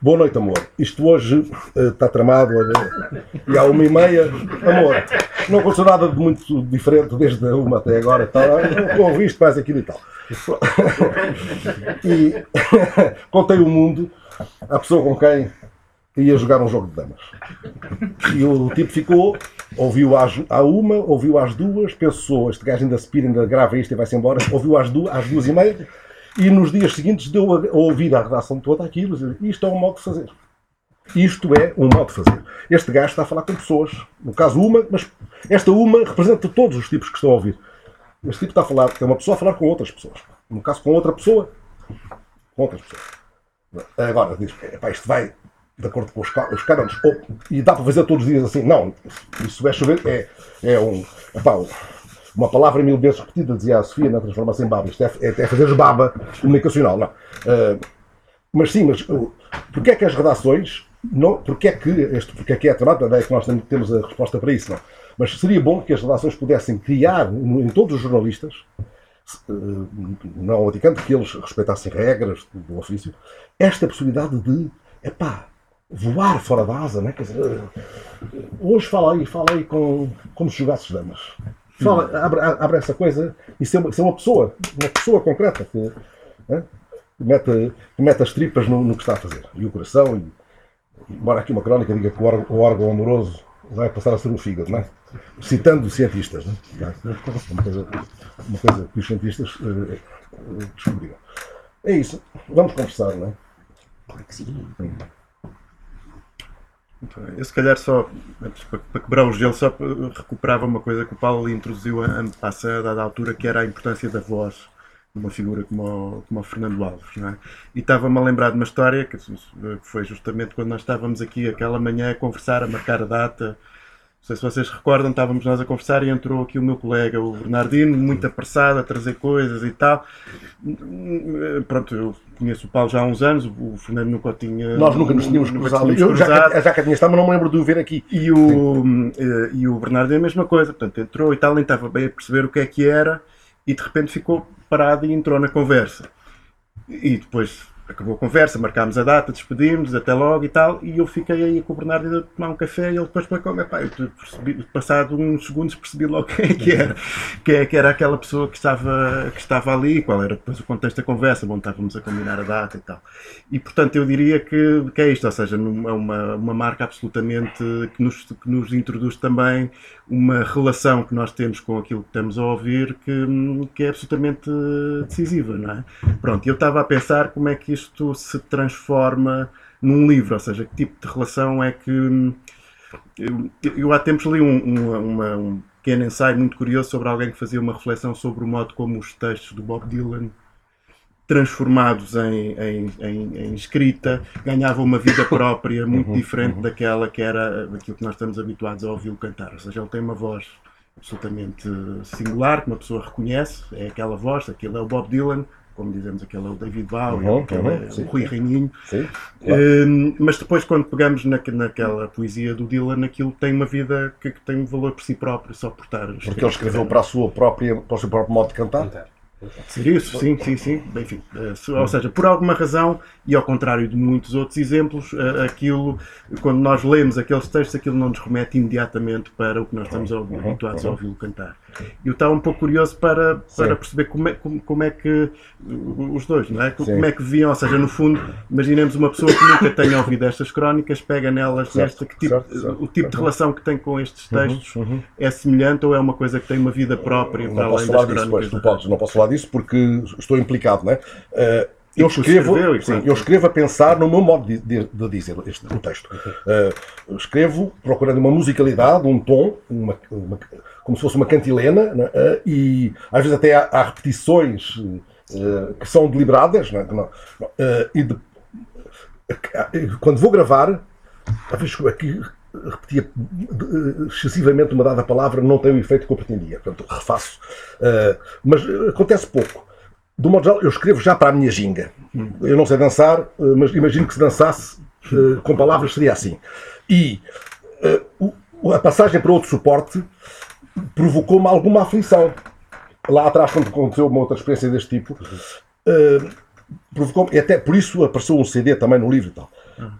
Boa noite, amor. Isto hoje eh, está tramado. olha. E à uma e meia, amor, não aconteceu nada de muito diferente desde a uma até agora. Tá, ouvi isto, faz aquilo e tal. E contei o mundo à pessoa com quem ia jogar um jogo de damas. E o tipo ficou, ouviu às, à uma, ouviu às duas, pensou, este gajo ainda se pira, ainda grava isto e vai-se embora, ouviu às duas, às duas e meia, e nos dias seguintes deu a, ouvir a redação toda aquilo, e isto é um modo de fazer. Isto é um modo de fazer. Este gajo está a falar com pessoas, no caso uma, mas esta uma representa todos os tipos que estão a ouvir. Este tipo está a falar, é uma pessoa a falar com outras pessoas. No caso, com outra pessoa, com outras pessoas. Agora, diz, epá, isto vai de acordo com os, os cânones, e dá para fazer todos os dias assim. Não, isso é chover, é, é um, epá, uma palavra mil vezes repetida, dizia a Sofia na transformação em baba. Isto é, é, é fazer baba comunicacional, não. Ah, mas sim, mas uh, porque é que as redações, não, porque é que, este, porque é que é tramado, é que nós temos- a resposta para isso, não. Mas seria bom que as redações pudessem criar, em todos os jornalistas, não ao Vaticano, que eles respeitassem regras do ofício, esta possibilidade de, epá, voar fora da asa, né? Quer dizer, hoje fala aí, fala aí com, como se jogasses damas. Fala, abre, abre essa coisa e ser uma, ser uma pessoa, uma pessoa concreta que, né? que, mete, que mete as tripas no, no, que está a fazer. E o coração, e, embora aqui uma crónica diga que o órgão, o órgão amoroso vai passar a ser o fígado, não é? Citando cientistas, não é? Uma coisa, uma coisa que os cientistas uh, descobriram. É isso. Vamos conversar, não é? Claro que sim. Eu se calhar só, para quebrar o gelo, só recuperava uma coisa que o Paulo introduziu ano passado, dada altura, que era a importância da voz de uma figura como o, como o Fernando Alves. Não é? E estava-me a lembrar de uma história, que foi justamente quando nós estávamos aqui aquela manhã a conversar, a marcar a data, não sei se vocês recordam, estávamos nós a conversar e entrou aqui o meu colega, o Bernardino, muito apressado a trazer coisas e tal. Pronto, eu conheço o Paulo já há uns anos, o Fernando nunca tinha. Nós nunca nos tínhamos cruzado. Eu já, já que tinha estado, mas não me lembro de o ver aqui. E o, eh, e o Bernardo é a mesma coisa, portanto, entrou e tal, nem estava bem a perceber o que é que era e de repente ficou parado e entrou na conversa. E depois acabou a conversa, marcámos a data, despedimos, até logo e tal, e eu fiquei aí com o Bernardo a tomar um café e ele depois foi como, pá, eu percebi, passado uns segundos percebi logo quem é que era, que, é, que era aquela pessoa que estava, que estava ali, qual era depois o contexto da conversa, bom, estávamos a combinar a data e tal. E portanto eu diria que, que é isto, ou seja, é uma, uma marca absolutamente que nos, que nos introduz também uma relação que nós temos com aquilo que estamos a ouvir que, que é absolutamente decisiva, não é? Pronto, eu estava a pensar como é que isto se transforma num livro, ou seja, que tipo de relação é que. Eu, eu há tempos li um, um, uma, um pequeno ensaio muito curioso sobre alguém que fazia uma reflexão sobre o modo como os textos do Bob Dylan transformados em, em, em, em, escrita, ganhava uma vida própria muito uhum, diferente uhum. daquela que era daquilo que nós estamos habituados a ouvi-lo cantar. Ou seja, ele tem uma voz absolutamente singular, que uma pessoa reconhece, é aquela voz, aquele é o Bob Dylan, como dizemos, aquele é o David Bowie, uhum, aquele uhum, é sim, o Rui Reininho. Sim, claro. um, mas depois, quando pegamos na, naquela poesia do Dylan, aquilo tem uma vida que, que tem um valor por si próprio, só por estar. Porque ele escreveu para, a sua própria, para o seu próprio modo de cantar. cantar. Isso, sim, sim, sim. Enfim, eh, ou seja, por alguma razão, e ao contrário de muitos outros exemplos, eh, aquilo, quando nós lemos aqueles textos, aquilo não nos remete imediatamente para o que nós estamos uhum, habituados a uhum. ouvi-lo cantar. Eu estava um pouco curioso para, para perceber como é, como, como é que os dois, não é? Como é que viam, ou seja, no fundo, imaginemos uma pessoa que nunca tenha ouvido estas crónicas, pega nelas certo, nesta, que tipo, certo, certo, o tipo de relação que tem com estes uhum, textos uhum, uhum. é semelhante ou é uma coisa que tem uma vida própria não para além das crónicas? Disso, pois, não, podes, não posso falar disso porque estou implicado, não é? Uh, eu escrevo, sim, eu escrevo a pensar no meu modo de, de, de dizer este, o texto. Uh, escrevo procurando uma musicalidade, um tom, uma, uma, como se fosse uma cantilena, né? uh, e às vezes até há, há repetições uh, que são deliberadas. Né? e de, quando vou gravar, às vezes aqui repetia excessivamente uma dada palavra, não tem o efeito que eu pretendia. Portanto, refaço. mas acontece pouco do modo geral, eu escrevo já para a minha ginga. Eu não sei dançar, mas imagino que se dançasse com palavras seria assim. E uh, a passagem para outro suporte provocou-me alguma aflição. Lá atrás, quando aconteceu uma outra experiência deste tipo, uh, provocou e até por isso apareceu um CD também no livro e tal.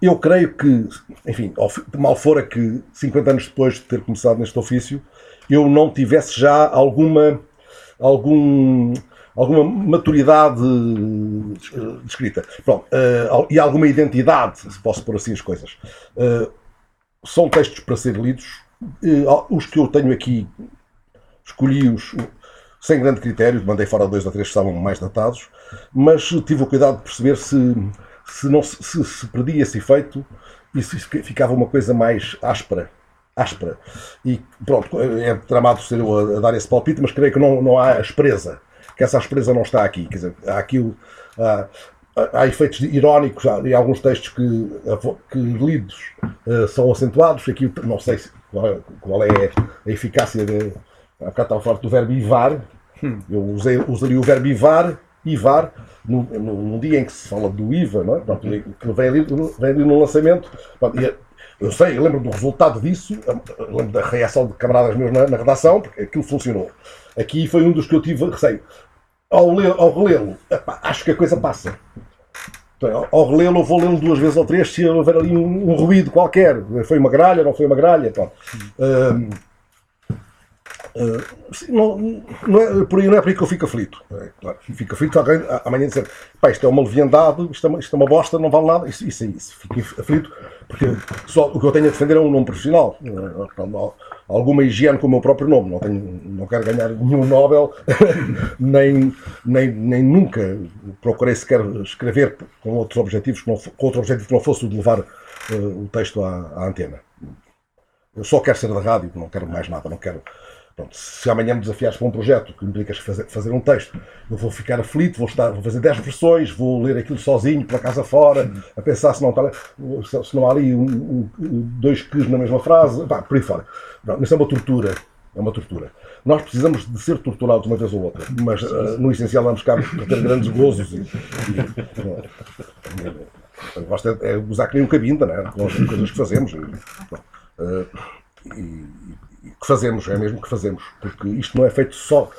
Eu creio que, enfim, mal fora que 50 anos depois de ter começado neste ofício, eu não tivesse já alguma algum alguma maturidade uh, escrita. Pronto, uh, e alguma identidade, se posso pôr assim as coisas. Uh, são textos para ser lidos. Os que eu tenho aqui, escolhi-os sem grande critério, mandei fora dois ou três que estavam mais datados, mas tive o cuidado de perceber se, se, não, se, se perdia esse efeito e se ficava uma coisa mais áspera áspera. E pronto, é tramado ser eu a, dar esse palpite, mas creio que não, não há aspereza que essa aspereza não está aqui. Quer dizer, há aquilo. Há, há efeitos irónicos e alguns textos que, que lidos uh, são acentuados. Aqui não sei qual, qual, é a eficácia de. Há bocado estava a falar do verbo ivar. Hum. Eu usei, usaria o verbo ivar, ivar, no, no, dia em que se fala do IVA, não é? Pronto, que vem ali, vem ali no lançamento. Pronto, eu sei, eu lembro do resultado disso, lembro da reação de camaradas meus na, na redação, porque aquilo funcionou. Aqui foi um dos que eu tive receio. Ao, ler, ao relê-lo, acho que a coisa passa. Então, ao relê-lo, vou lê-lo duas vezes ou três se houver ali um, um ruído qualquer. Foi uma gralha, não foi uma gralha. Pá. Hum, Uh, não, não é, por aí não é por aí que eu fico aflito. É, claro, fico aflito alguém amanhã dizer pá, isto é uma leviandade, isto é, isto é uma bosta, não vale nada. Isso, isso é isso. Fico aflito porque só o que eu tenho a defender é um nome profissional. Alguma higiene com o meu próprio nome. Não, tenho, não quero ganhar nenhum Nobel, nem, nem, nem nunca procurei sequer escrever com outros objetivos, com outro objetivo que não fosse o de levar uh, o texto à, à antena. Eu só quero ser da rádio, não quero mais nada, não quero Pronto, se amanhã me desafiares para um projeto que implica fazer, fazer um texto, eu vou ficar aflito, vou, estar, vou fazer 10 versões, vou ler aquilo sozinho, pela casa fora, a pensar se não, está, se não há ali um, um, dois Qs na mesma frase, pá, por aí fora. Não, isso é uma tortura. É uma tortura. Nós precisamos de ser torturados uma vez ou outra, mas uh, no essencial vamos cá para ter grandes gozos. E, e, e, gosto é, é usar que nem um cabinda, né? com as coisas que fazemos. E, uh, e, que fazemos, é mesmo que fazemos, porque isto não é feito só.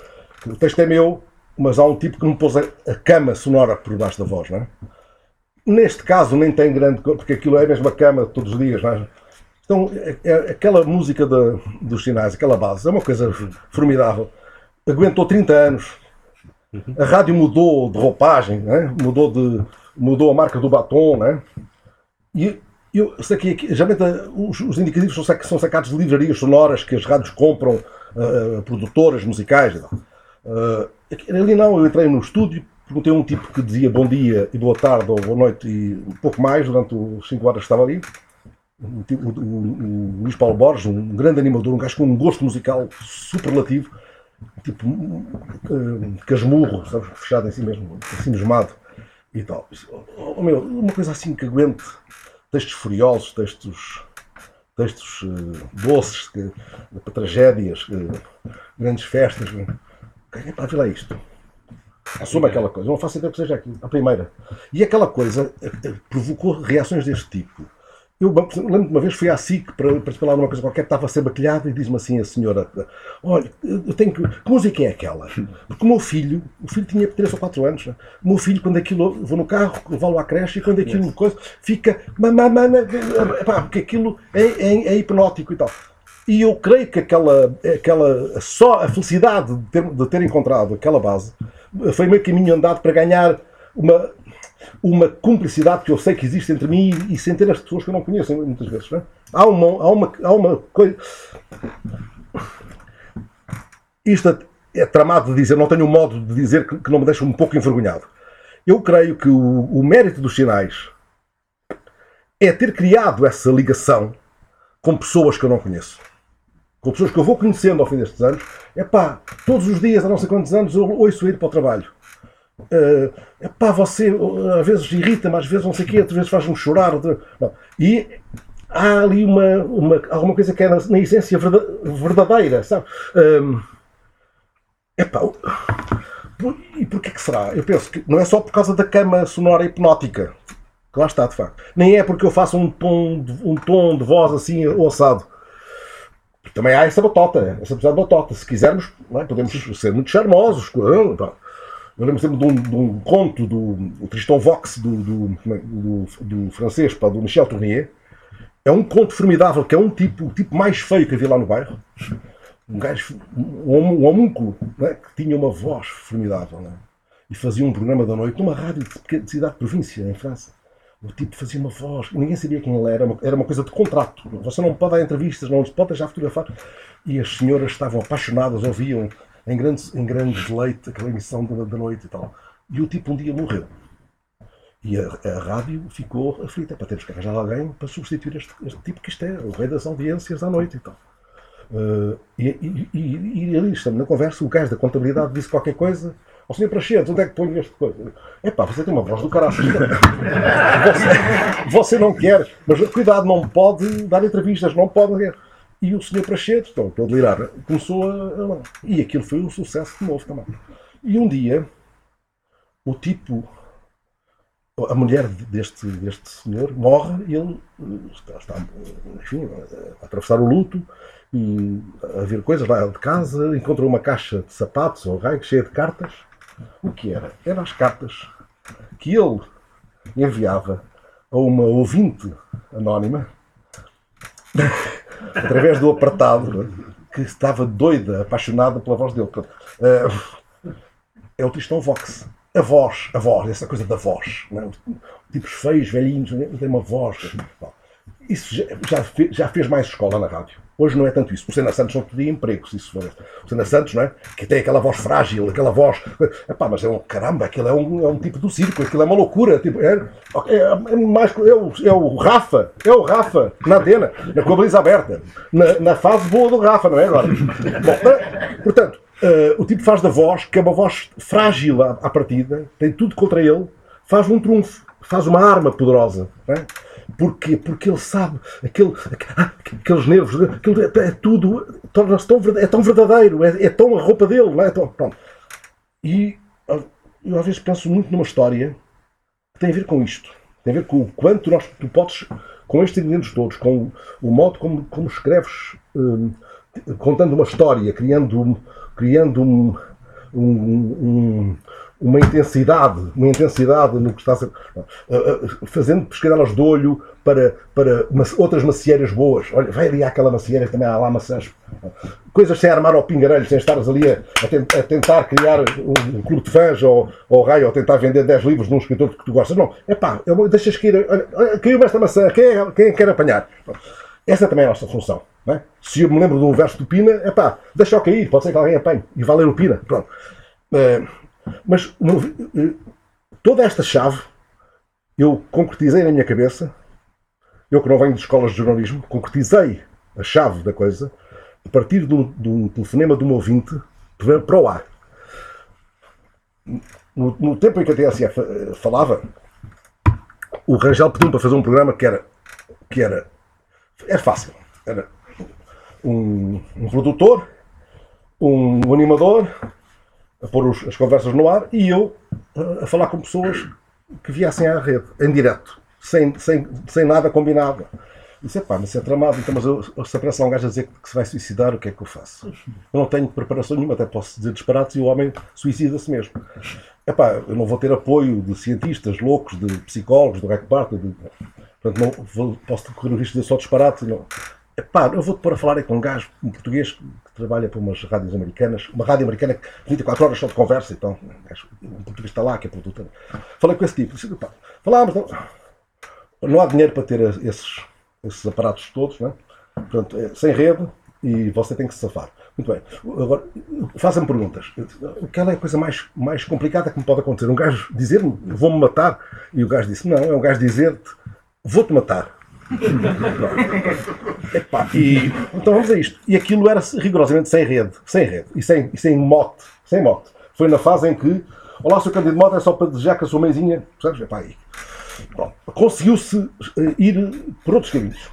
O texto é meu, mas há um tipo que me pôs a, cama sonora por baixo da voz, não é? Neste caso nem tem grande porque aquilo é a mesma cama todos os dias, não é? Então, é, é, aquela música de, dos sinais, aquela base, é uma coisa formidável. Aguentou 30 anos. A rádio mudou de roupagem, é? mudou, de, mudou a marca do batom, é? e eu aqui, geralmente os, os indicativos são, são sacados de livrarias sonoras que as rádios compram, uh, produtoras musicais. Uh, ali não, eu entrei no estúdio, perguntei a um tipo que dizia bom dia e boa tarde ou boa noite e um pouco mais durante os 5 horas que estava ali. O, o, o, Luís Paulo Borges, um grande animador, um gajo com um gosto musical superlativo, tipo uh, casmurro, sabes, fechado em si mesmo, assim mesmado e tal. Oh, meu, uma coisa assim que aguente textos furiosos, textos, textos uh, doces, que, para tragédias, grandes festas. É para ver lá isto. Assuma aquela coisa. Não faço ideia que seja aquilo. A primeira. E aquela coisa eh, eh, provocou reações deste tipo. Eu lembro de uma vez fui à SIC para participar numa coisa qualquer, estava a ser maquilhado e diz-me assim a senhora: Olha, eu tenho que. Que música é aquela? Porque o meu filho, o filho tinha 3 ou 4 anos, né? o meu filho, quando aquilo. Vou no carro, levá-lo à creche e quando aquilo yes. coisa, fica. Porque aquilo é, é, é hipnótico e tal. E eu creio que aquela, aquela só a felicidade de ter, de ter encontrado aquela base foi meio caminho andado para ganhar uma, uma cumplicidade que eu sei que existe entre mim e centenas de pessoas que eu não conheço muitas vezes. É? há, uma, há, uma, há uma coisa. Isto é tramado de dizer, não tenho um modo de dizer que, que não me deixa um pouco envergonhado. Eu creio que o, o mérito dos sinais é ter criado essa ligação com pessoas que eu não conheço. Com pessoas que eu vou conhecendo ao fim destes anos. É pá, todos os dias, há não sei quantos anos, eu ouço ir para o trabalho uh, epá, você às vezes irrita-me, às vezes não sei o quê, às vezes faz-me chorar. E há ali uma, uma, alguma coisa que é na, na essência verdadeira, sabe? Um, epá, e porquê que será? Eu penso que não é só por causa da cama sonora hipnótica, que lá está, de facto. Nem é porque eu faço um tom de, um tom de voz assim ossado. Também há essa batota, essa batota. Se quisermos, é? podemos ser muito charmosos. Eu lembro sempre de um, de um conto do Tristan Vox, do, do, do, do francês, pá, do Michel Tournier. É um conto formidável, que é um tipo, o tipo mais feio que havia lá no bairro. Um gajo, um, homúnculo, né, que tinha uma voz formidável. Né, e fazia um programa da noite numa rádio de, de cidade de província, em França. O tipo fazia uma voz, ninguém sabia quem ele era, era uma coisa de contrato. Você não pode dar entrevistas, não pode deixar fotografar. E as senhoras estavam apaixonadas, ouviam em grandes, em grandes leite, aquela emissão da, da noite e tal. E o tipo um dia morreu. E a, a rádio ficou aflita para termos que arranjar alguém para substituir este, este, tipo, que isto é o rei das audiências à noite e tal. Uh, e, e, e, e ali estamos na conversa, o gajo da contabilidade disse qualquer coisa. Ó oh, senhor Prachedes, onde é que põe este coisa? É pá, você tem uma voz do caralho. você, você não quer, mas cuidado, não pode dar entrevistas, não pode. E o senhor Prachetes, estou, estou a delirar, começou a, a. E aquilo foi um sucesso de novo também. E um dia, o tipo, a mulher deste, deste senhor morre e ele está, está enfim, a atravessar o luto e a ver coisas lá de casa, encontra uma caixa de sapatos ou raio cheia de cartas O que era? Eram as cartas que ele enviava a uma ouvinte anónima através do apartado que estava doida, apaixonada pela voz dele. Uh, é o Tristão Vox. A voz, a voz, essa coisa da voz. Não é? Tipos feios, velhinhos, tem uma voz. Isso já, já, fez, já fez mais escola na rádio. Hoje não é tanto isso. O Senna Santos não teria emprego se isso for. O Senna Santos, não é? Que tem aquela voz frágil, aquela voz. Epá, mas é um caramba, aquilo é um, é um tipo do circo, aquilo é uma loucura. Tipo, é, é, é, mais, é, o, é o Rafa, é o Rafa, na Atena, na cobriza aberta, na, na, fase boa do Rafa, não é agora? Bom, portanto, uh, o tipo faz da voz, que é uma voz frágil à, à partida, tem tudo contra ele, faz um trunfo, faz uma arma poderosa. Não é? Porquê? Porque ele sabe, aquele, aqueles nervos, é, é tudo, torna-se tão, é tão verdadeiro, é, é, tão a roupa dele, não é? Tão, pronto. E eu às vezes penso muito numa história que tem a ver com isto. Tem a ver com o quanto nós, tu podes, com estes ingredientes todos, com o modo como, como escreves, hum, contando uma história, criando, criando um, um, um uma intensidade, uma intensidade no que está a ser, fazendo pescadelas de olho para, para outras macieiras boas. Olha, vai ali àquela macieira que também há lá maçãs. Coisas sem armar ao pingarelho, sem estares ali a, a, tentar criar um, clube de fãs ou, ou raio, ou tentar vender 10 livros de um escritor que tu gostas. Não, é pá, deixas cair, olha, caiu-me esta maçã, quem, quem quer apanhar? Essa também é a nossa função. É? Se eu me lembro de um verso do Pina, é pá, deixa-o cair, pode ser que alguém apanhe e vai ler o Pina. Pronto. Uh, mas eh, toda esta chave eu concretizei na minha cabeça. Eu que não venho de escolas de jornalismo, concretizei a chave da coisa a partir um, de um telefonema de um ouvinte para o ar. No, no, tempo em que a TSF eh, falava, o Rangel pediu para fazer um programa que era, que era, era fácil. Era um, um produtor, um animador, a pôr os, as conversas no ar e eu a, a falar com pessoas que viessem à rede, em direto, sem, sem, sem nada combinado. Disse, pá, mas é tramado, então, mas eu, se aparece lá um gajo a dizer que se vai suicidar, o que é que eu faço? Eu não tenho preparação nenhuma, até posso dizer disparates e o homem suicida-se mesmo. Epá, eu não vou ter apoio de cientistas loucos, de psicólogos, do Recpart, de, portanto, não vou, posso correr o risco de dizer só disparate. Não. Epá, eu vou-te pôr a falar aí com um gajo, um português trabalha para umas rádios americanas, uma rádio americana que 24 horas só de conversa, então um português está lá, que é produtor. Falei com esse tipo, disse, falámos, não, não há dinheiro para ter esses, esses aparatos todos, não é? Portanto, é, sem rede e você tem que se safar. Muito bem. Agora, fazem-me perguntas. Aquela é a coisa mais, mais complicada que me pode acontecer. Um gajo dizer-me, vou-me matar, e o gajo disse, não, é um gajo dizer-te, vou-te matar. Epá, e, então vamos a isto. E aquilo era rigorosamente sem rede, sem rede e sem, e sem mote. Sem mote. Foi na fase em que, olá, seu candidato de moto é só para desejar que a sua mãezinha. Conseguiu-se eh, ir por outros caminhos.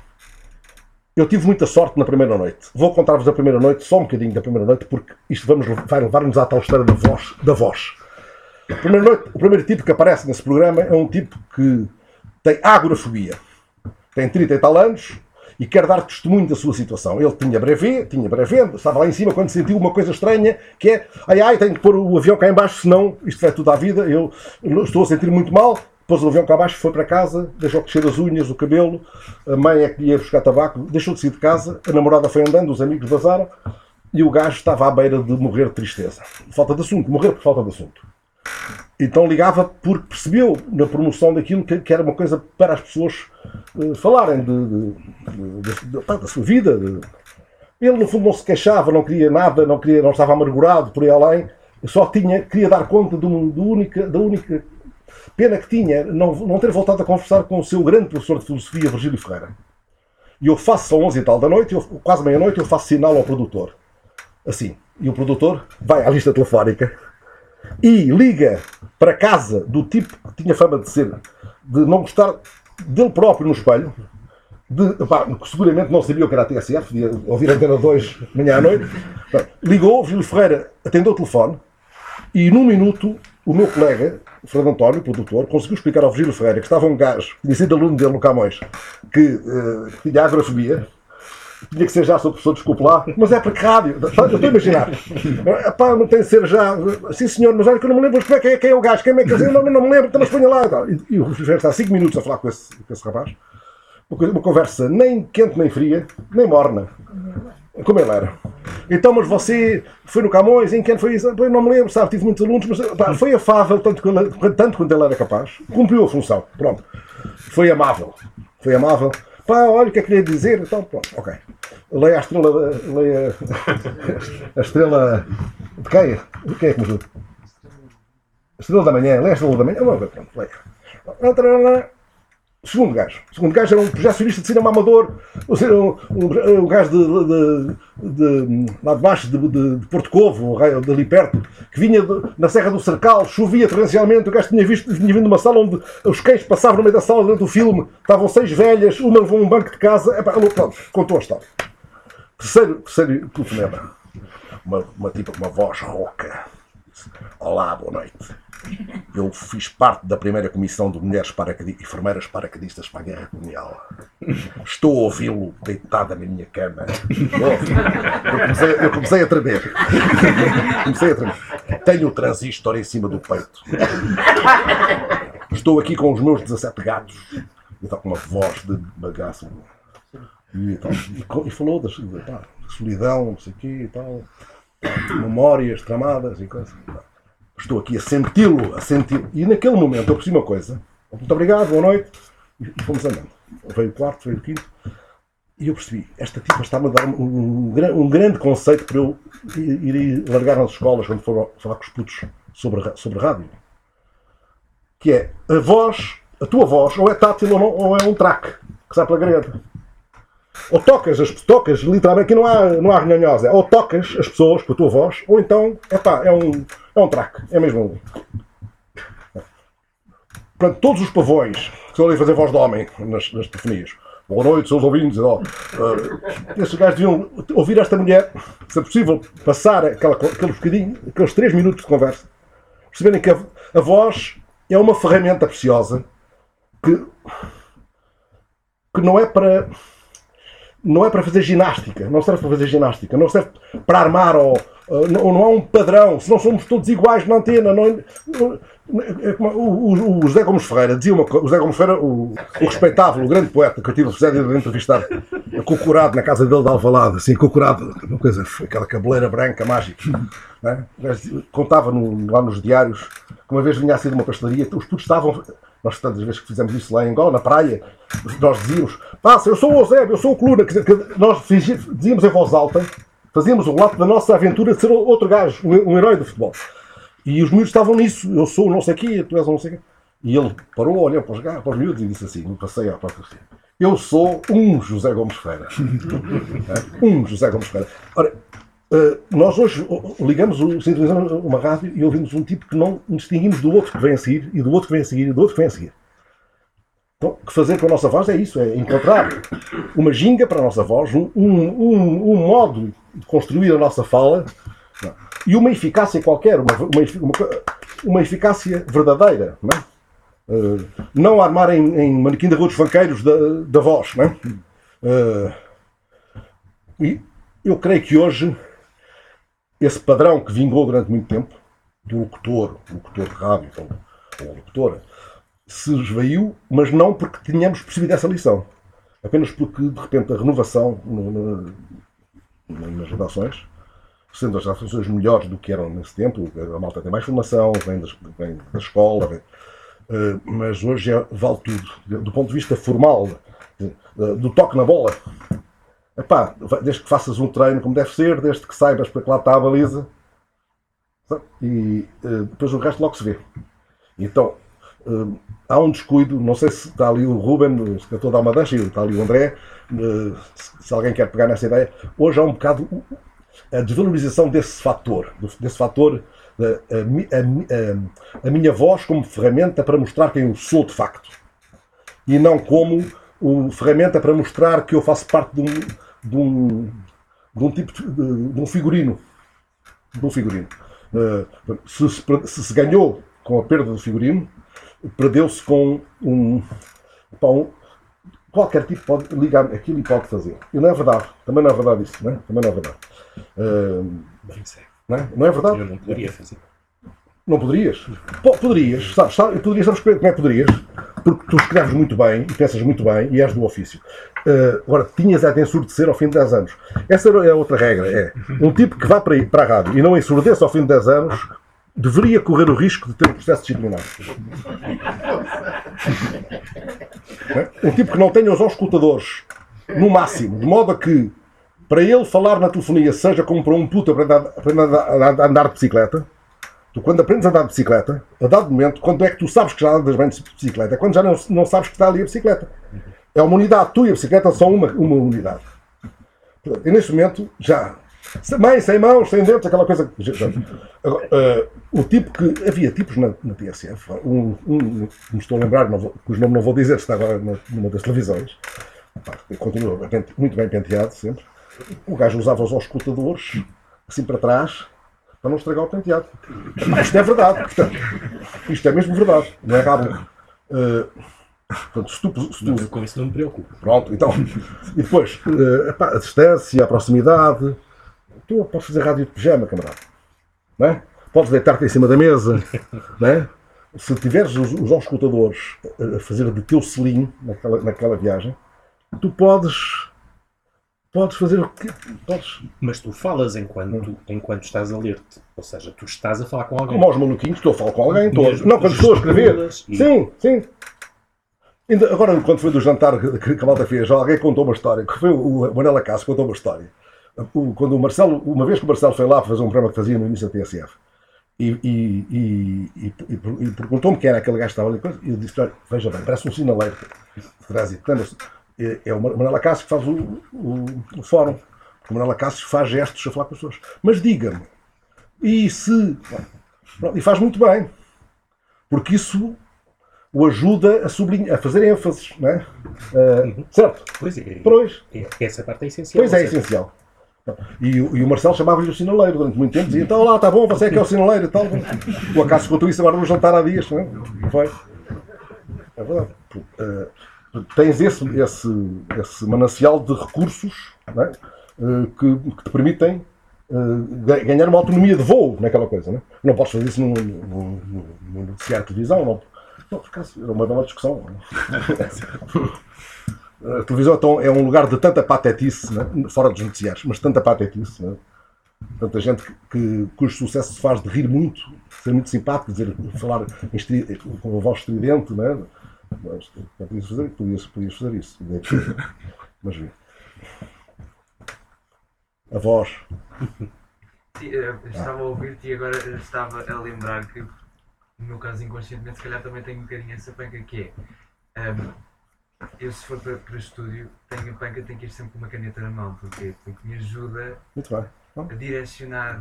Eu tive muita sorte na primeira noite. Vou contar-vos a primeira noite, só um bocadinho da primeira noite, porque isto vamos, vai levar-nos à tal história da voz. Da voz. Primeira noite, o primeiro tipo que aparece nesse programa é um tipo que tem agorafobia tem 30 e tal anos e quer dar testemunho da sua situação. Ele tinha brevet, tinha brevet, estava lá em cima quando sentiu uma coisa estranha, que é, ai ai, tenho que pôr o avião cá em baixo, senão isto vai tudo à vida, eu estou a sentir muito mal, pôs o avião cá abaixo, foi para casa, deixou crescer as unhas, o cabelo, a mãe é que ia buscar tabaco, deixou de sair de casa, a namorada foi andando, os amigos vazaram, e o gajo estava à beira de morrer de tristeza. Falta de assunto, morrer por falta de assunto. Então ligava porque percebeu na promoção daquilo que, que era uma coisa para as pessoas uh, falarem de, de, de, da sua vida. Ele no fundo não se queixava, não queria nada, não, queria, não estava amargurado por aí além, só tinha, queria dar conta única, da única pena que tinha, não, não ter voltado a conversar com o seu grande professor de filosofia, Virgílio Ferreira. E eu faço às 11 e tal da noite, eu, quase meia-noite, eu faço sinal ao produtor. Assim. E o produtor vai à lista telefónica e liga para casa do tipo que tinha fama de ser, de não gostar dele próprio no espelho, de, pá, seguramente não sabia o que era a TSF, devia ouvir a Antena 2 manhã à noite, ligou, Gil Ferreira atendeu o telefone e num minuto o meu colega, Fernando António, produtor, conseguiu explicar ao Virgílio Ferreira que estava um gajo, tinha sido aluno dele no Camões, que, uh, que tinha agrofobia, tinha que ser já sobre professor, desculpe lá, mas é para que rádio? Eu estou a imaginar. Epá, não tem que ser já. Sim, senhor, mas olha que eu não me lembro como é que quem é o gajo, quem é que é, não, não me lembro, então mas ponha lá. E, e o José está 5 minutos a falar com esse, com esse rapaz. Uma conversa nem quente nem fria, nem morna. Como ele era. Então, mas você foi no Camões, em quem foi isso? Eu não me lembro, sabe, tive muitos alunos, mas pá, foi afável tanto, tanto quanto ele era capaz. Cumpriu a função. Pronto. Foi amável. Foi amável. Pá, olha o que é que queria dizer. Então, pronto, ok. Leia a estrela. Leia a estrela. De quem? De quem é que me ajuda? Estrela da manhã. Leia a estrela da manhã. Pronto, leia. Segundo gajo. O segundo gajo era um projecionista de cinema amador, ou seja, um, um, um gajo de, de, de, de, lá de baixo, de, de, de Porto Covo, ali perto, que vinha na Serra do Cercal, chovia torrencialmente, o gajo tinha, visto, tinha vindo de uma sala onde os cães passavam no meio da sala durante o filme, estavam seis velhas, uma levou um banco de casa, pronto, contou a história. Terceiro, terceiro telefonema. Uma, uma tipo uma voz rouca. Olá, boa noite. Eu fiz parte da primeira comissão de mulheres paraquedistas, enfermeiras paraquedistas para a guerra colonial. Estou a ouvi-lo deitada na minha cama. Eu comecei, eu comecei a tremer. Comecei a tremer. Tenho o transistor em cima do peito. Estou aqui com os meus 17 gatos. E está com uma voz de bagaço. E, tal, e, e falou da, solidão, não sei o quê e tal. Memórias tramadas e coisas. Estou aqui a senti-lo, a senti-lo. E naquele momento eu percebi uma coisa. Muito obrigado, boa noite. E fomos andando. Veio o quarto, veio o quinto. E eu percebi, esta tipa está-me a dar um, um, um, grande conceito para eu ir, ir largar nas escolas quando for falar com os putos sobre, sobre rádio. Que é a voz, a tua voz, ou é tátil ou, não, ou é um track que sai pela grelha. Ou tocas as tocas, literalmente, aqui não há, não há renhanhosa, é ou tocas as pessoas com a tua voz, ou então, epá, é um, é um track, é mesmo um. Portanto, todos os pavões que estão ali a fazer voz de homem nas, nas telefonias, boa noite, seus ouvintes, e uh, esses gajos deviam ouvir esta mulher, se é possível, passar aquela, aquele bocadinho, aqueles 3 minutos de conversa, perceberem que a, a voz é uma ferramenta preciosa que, que não é para não é para fazer ginástica, não serve para fazer ginástica, não serve para armar ou, ou não há um padrão, se não somos todos iguais na antena. Não, é o, o, o José Gomes Ferreira dizia uma coisa, o José Gomes Ferreira, o, o respeitável, o grande poeta que eu tive o prazer de entrevistar, cocorado na casa dele de Alvalade, assim, cocorado, uma coisa, aquela cabeleira branca mágica. É? Contava no, lá nos diários que uma vez vinha a ser de uma pastelaria, os putos estavam nós tantas vezes que fizemos isso lá em Angola, na praia, nós dizíamos, passa, eu sou o Eusébio, eu sou o Coluna, quer dizer, nós dizíamos em voz alta, fazíamos o relato da nossa aventura de ser outro gajo, um, herói do futebol. E os miúdos estavam nisso, eu sou o não sei quê, tu és o não sei quê. E ele parou, olhou para os, gajos, para os miúdos e disse assim, no passeio à própria assim, eu sou um José Gomes Ferreira. um José Gomes Ferreira. Ora, eh, nós hoje ligamos, sintonizamos uma rádio e ouvimos um tipo que não distinguimos do outro que vem a seguir, e do outro que vem a seguir, e do outro que vem a seguir. Então, o que fazer com a nossa voz é isso, é encontrar uma ginga para a nossa voz, um, um, um modo de construir a nossa fala não, e uma eficácia qualquer, uma, uma, uma eficácia verdadeira. Não, é? uh, não armar em, em manequim de dos banqueiros da, da voz. Não é? uh, e eu creio que hoje esse padrão que vingou durante muito tempo, do locutor, locutor de rádio ou locutora, se esvaiu, mas não porque tínhamos percebido essa lição. Apenas porque, de repente, a renovação no, no, nas redações, sendo as redações melhores do que eram nesse tempo, a malta tem mais formação, vem, das, vem da escola, vem, uh, mas hoje é, vale tudo. Do ponto de vista formal, uh, do toque na bola, Epá, desde que faças um treino como deve ser, desde que saibas para que lá está a baliza, e uh, depois o resto logo se vê. Então, uh, há um descuido, não sei se está ali o Ruben, o escritor da Almadancha, e está ali o André, uh, se, alguém quer pegar nessa ideia, hoje há um bocado a desvalorização desse fator, desse fator, a, a, a, a minha voz como ferramenta para mostrar quem eu sou de facto. E não como uma ferramenta para mostrar que eu faço parte de um, de um, de um tipo de, de, um figurino. De um figurino. Uh, se, se, se ganhou com a perda do figurino, perdeu-se com um, um, qualquer tipo pode ligar aquilo e pode fazer. E não é verdade. Também não é verdade isso. Não é? Também não é verdade. Uh, não, é? não é verdade? Eu não poderia fazer. Não poderias? Po- poderias, sabes, sabes, poderias, sabes como é que poderias? Porque tu escreves muito bem e pensas muito bem e és do ofício. Uh, agora, tinhas a de ensurdecer ao fim de 10 anos. Essa é a outra regra. É um tipo que vá para, para a rádio e não ensurdeça ao fim de 10 anos deveria correr o risco de ter um processo disciplinar. Um tipo que não tenha os auscultadores no máximo, de modo a que para ele falar na telefonia seja como para um puto aprender a- andar de bicicleta, Tu, quando aprendes a andar de bicicleta, a dado momento, quando é que tu sabes que já andas bem de bicicleta? É quando já não, não sabes que está ali a bicicleta. É uma unidade. Tu e a bicicleta são uma, uma unidade. E neste momento, já. Mãe, sem mãos, sem dentes, aquela coisa. eh, o tipo que. Havia tipos na, na TSF, um, um, me estou a lembrar, não cujo nome não vou dizer, está agora numa das televisões. Continua muito bem penteado, sempre. O gajo usava os auscultadores, assim para trás, para não estragar o penteado. Isto é verdade, portanto, isto é mesmo verdade, não é rabo. Uh, portanto, se tu, se tu- Eu com isso não me preocupo. pronto, então, e depois, uh, a distância, a proximidade, tu podes fazer rádio de pijama, camarada, não é? Podes deitar-te em cima da mesa, não é? Se tiveres os, os auscultadores a fazer de teu selim naquela, naquela viagem, tu podes, podes fazer o que podes, Mas tu falas enquanto, enquanto estás a ler-te. Ou seja, tu estás a falar com alguém. Como aos maluquinhos, estou a falar com alguém, estou, não, quando estou a escrever. e- Sim, sim. Ainda, agora, quando foi do jantar que que a malta fez, alguém contou uma história, que foi o o Manela Cássio contou uma história. Quando o Marcelo, uma vez que o Marcelo foi lá fazer um programa que fazia no início da TSF, e, e, e, e, perguntou-me quem era aquele gajo que estava ali, e eu disse: olha, veja bem, parece um sinaleiro trânsito. Lembra-se? É, é o Manela Cássio que faz o, o, o fórum. O Manela Cássio faz gestos a falar com as pessoas. Mas diga-me, e se. E faz muito bem. Porque isso o ajuda a sublinhar, a fazer ênfases, não é? Ah, certo? Pois é, Pois, é, essa parte é essencial. pois é seja, essencial. E, e o Marcelo chamava-lhe o sinaleiro durante muito tempo, dizia, então lá, está bom, você é que é o sinaleiro e tal. O acaso contou isso agora no jantar há dias, não é? Foi. É verdade. Ah, tens esse, esse, esse manancial de recursos é? Ah, que, que te permitem ga- ganhar uma autonomia de voo naquela coisa. Não, é? não podes fazer isso num, num, num, num noticiário de televisão. Não, não, por acaso, era uma bela discussão. A televisão então, é um lugar de tanta patetice, né? fora dos noticiários, mas tanta patetice. Né? Tanta gente que, que- cujo sucesso se faz de rir muito, ser muito simpático, dizer, falar estri- com a voz estridente. Né? Mas, não podias fazer, podias, podias fazer isso. Mas vi. A voz. Eh, Estava a ouvir-te e agora estava a lembrar que, no meu caso, inconscientemente, se calhar também tenho um bocadinho essa panca que é. ehm, eu, se for para, para estúdio, tenho a panca, tenho que ir sempre com uma caneta na mão. Porque me ajuda a direcionar.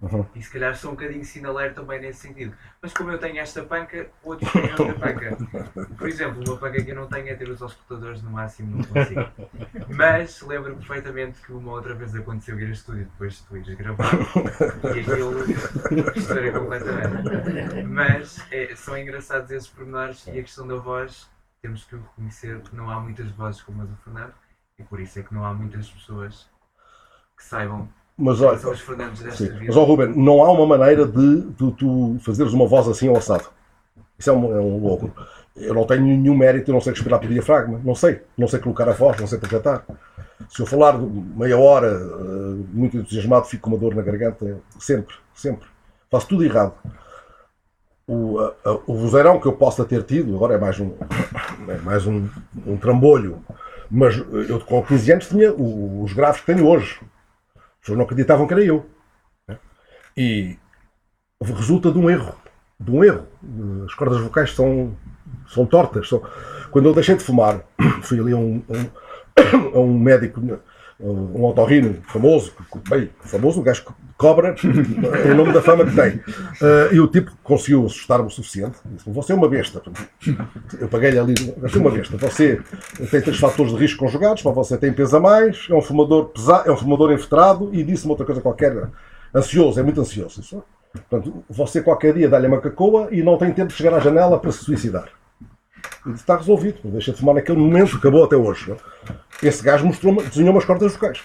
Uhum. E se calhar sou um bocadinho sinaleiro também nesse sentido. Mas como eu tenho esta panca, outros têm outra panca. Por exemplo, uma panca que eu não tenho é ter os auscultadores no máximo, não consigo. Mas lembro perfeitamente que uma outra vez aconteceu ir a estúdio depois de tu ires gravar e aquilo estourei completamente. Mas é, são engraçados esses pormenores e a questão da voz, temos que reconhecer que não há muitas vozes como a do Fernando e por isso é que não há muitas pessoas que saibam Mas olha, são os Fernandos desta Sim. vida. Mas, ó Ruben, não há uma maneira de, de tu fazeres uma voz assim ao assado. Isso é um, é um louco. Eu não tenho nenhum mérito, eu não sei respirar pelo diafragma. Não sei. Não sei colocar a voz, não sei projetar. Se eu falar meia hora, eh, muito entusiasmado, fico com uma dor na garganta. Sempre, sempre. Faço tudo errado. O, a- a- o vozeirão que eu possa ter tido, agora é mais um, é mais um, um trambolho. Mas eu com 15 anos tinha os graves que tenho hoje. As pessoas não acreditavam que era eu. né? E resulta de um erro. De um erro. As cordas vocais são, são tortas. São... Quando eu deixei de fumar, fui ali a um, a um, a um médico, um otorrino famoso, bem, famoso, um gajo que cobra em nome da fama que tem. Eh, e o tipo conseguiu assustar-me o suficiente. Disse-me, você é uma besta. Eu paguei-lhe ali, você é uma besta. Você tem três fatores de risco conjugados, para você tem peso a mais, é um fumador pesado, é um fumador infiltrado e disse-me outra coisa qualquer. Ansioso, é muito ansioso. Isso. Portanto, você qualquer dia dá-lhe uma cacoa e não tem tempo de chegar à janela para se suicidar. E está resolvido, deixa de fumar naquele momento, acabou até hoje. é? Esse gajo mostrou desenhou umas cordas vocais.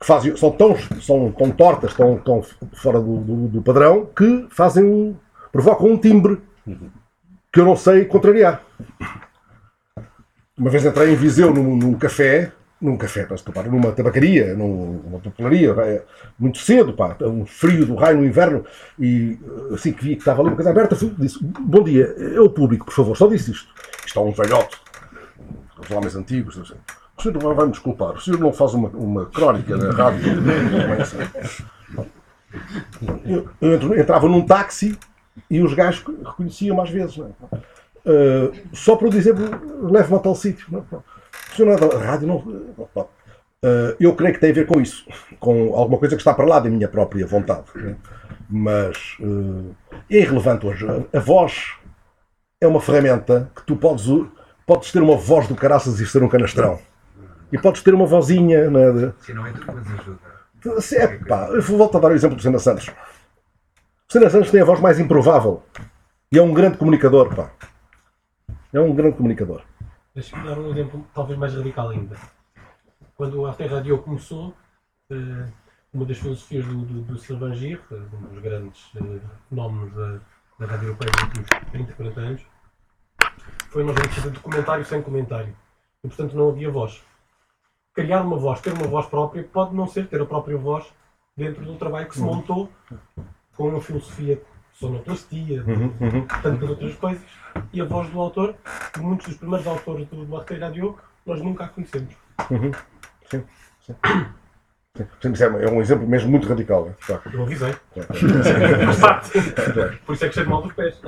Que fazem, são, tão, são tão tortas, tão, tão fora do, do- do padrão, que fazem provocam um timbre que eu não sei contrariar. Uma vez entrei em Viseu num, num café, num café, peço desculpa, numa tabacaria, num- numa papelaria, muito cedo, pá, um frio do raio no inverno, e eh, assim que vi que estava ali uma coisa aberta, fui- disse, bom dia, é o público, por favor, só disse isto. É um velhote, os homens antigos, sei. o senhor não vai me desculpar, o senhor não faz uma, uma crónica na rádio. É assim. Eu, eu entrava num táxi e os gajos reconheciam-me às vezes. É? Uh, só para dizer, leve-me a tal sítio. Não, não. Rádio, não. Uh, eu creio que tem a ver com isso, com alguma coisa que está para lá da minha própria vontade. não é? Mas uh, é irrelevante hoje. A, voz é uma ferramenta que tu podes, podes ter uma voz do caraças e ser um canastrão. E podes ter uma vozinha. É, Se não é mas ajuda. se é, pá, eu volto a dar o exemplo do Senna Santos. O Senna Santos tem a voz mais improvável. E é um grande comunicador, pá. É um grande comunicador. Deixa-me dar um exemplo talvez mais radical ainda. Quando a Terra Radio começou, eh, uma das filosofias do, do, do Sylvain Gir, eh, um dos grandes eh, fenómenos da, da rádio europeia dos últimos 30, 40 anos, foi nós vamos fazer documentário sem comentário. E portanto não havia voz. Criar uma voz, ter uma voz própria, pode não ser ter a própria voz dentro do trabalho que se montou com uma filosofia sonoplastia, de tantas outras coisas, e a voz do autor, muitos dos primeiros autores do, do Arteiro Radio, nós nunca a conhecemos. Sim, sim. Sim, é é um exemplo mesmo muito radical. né? Eu avisei. É, parte. Por isso é que cheiro mal dos pés.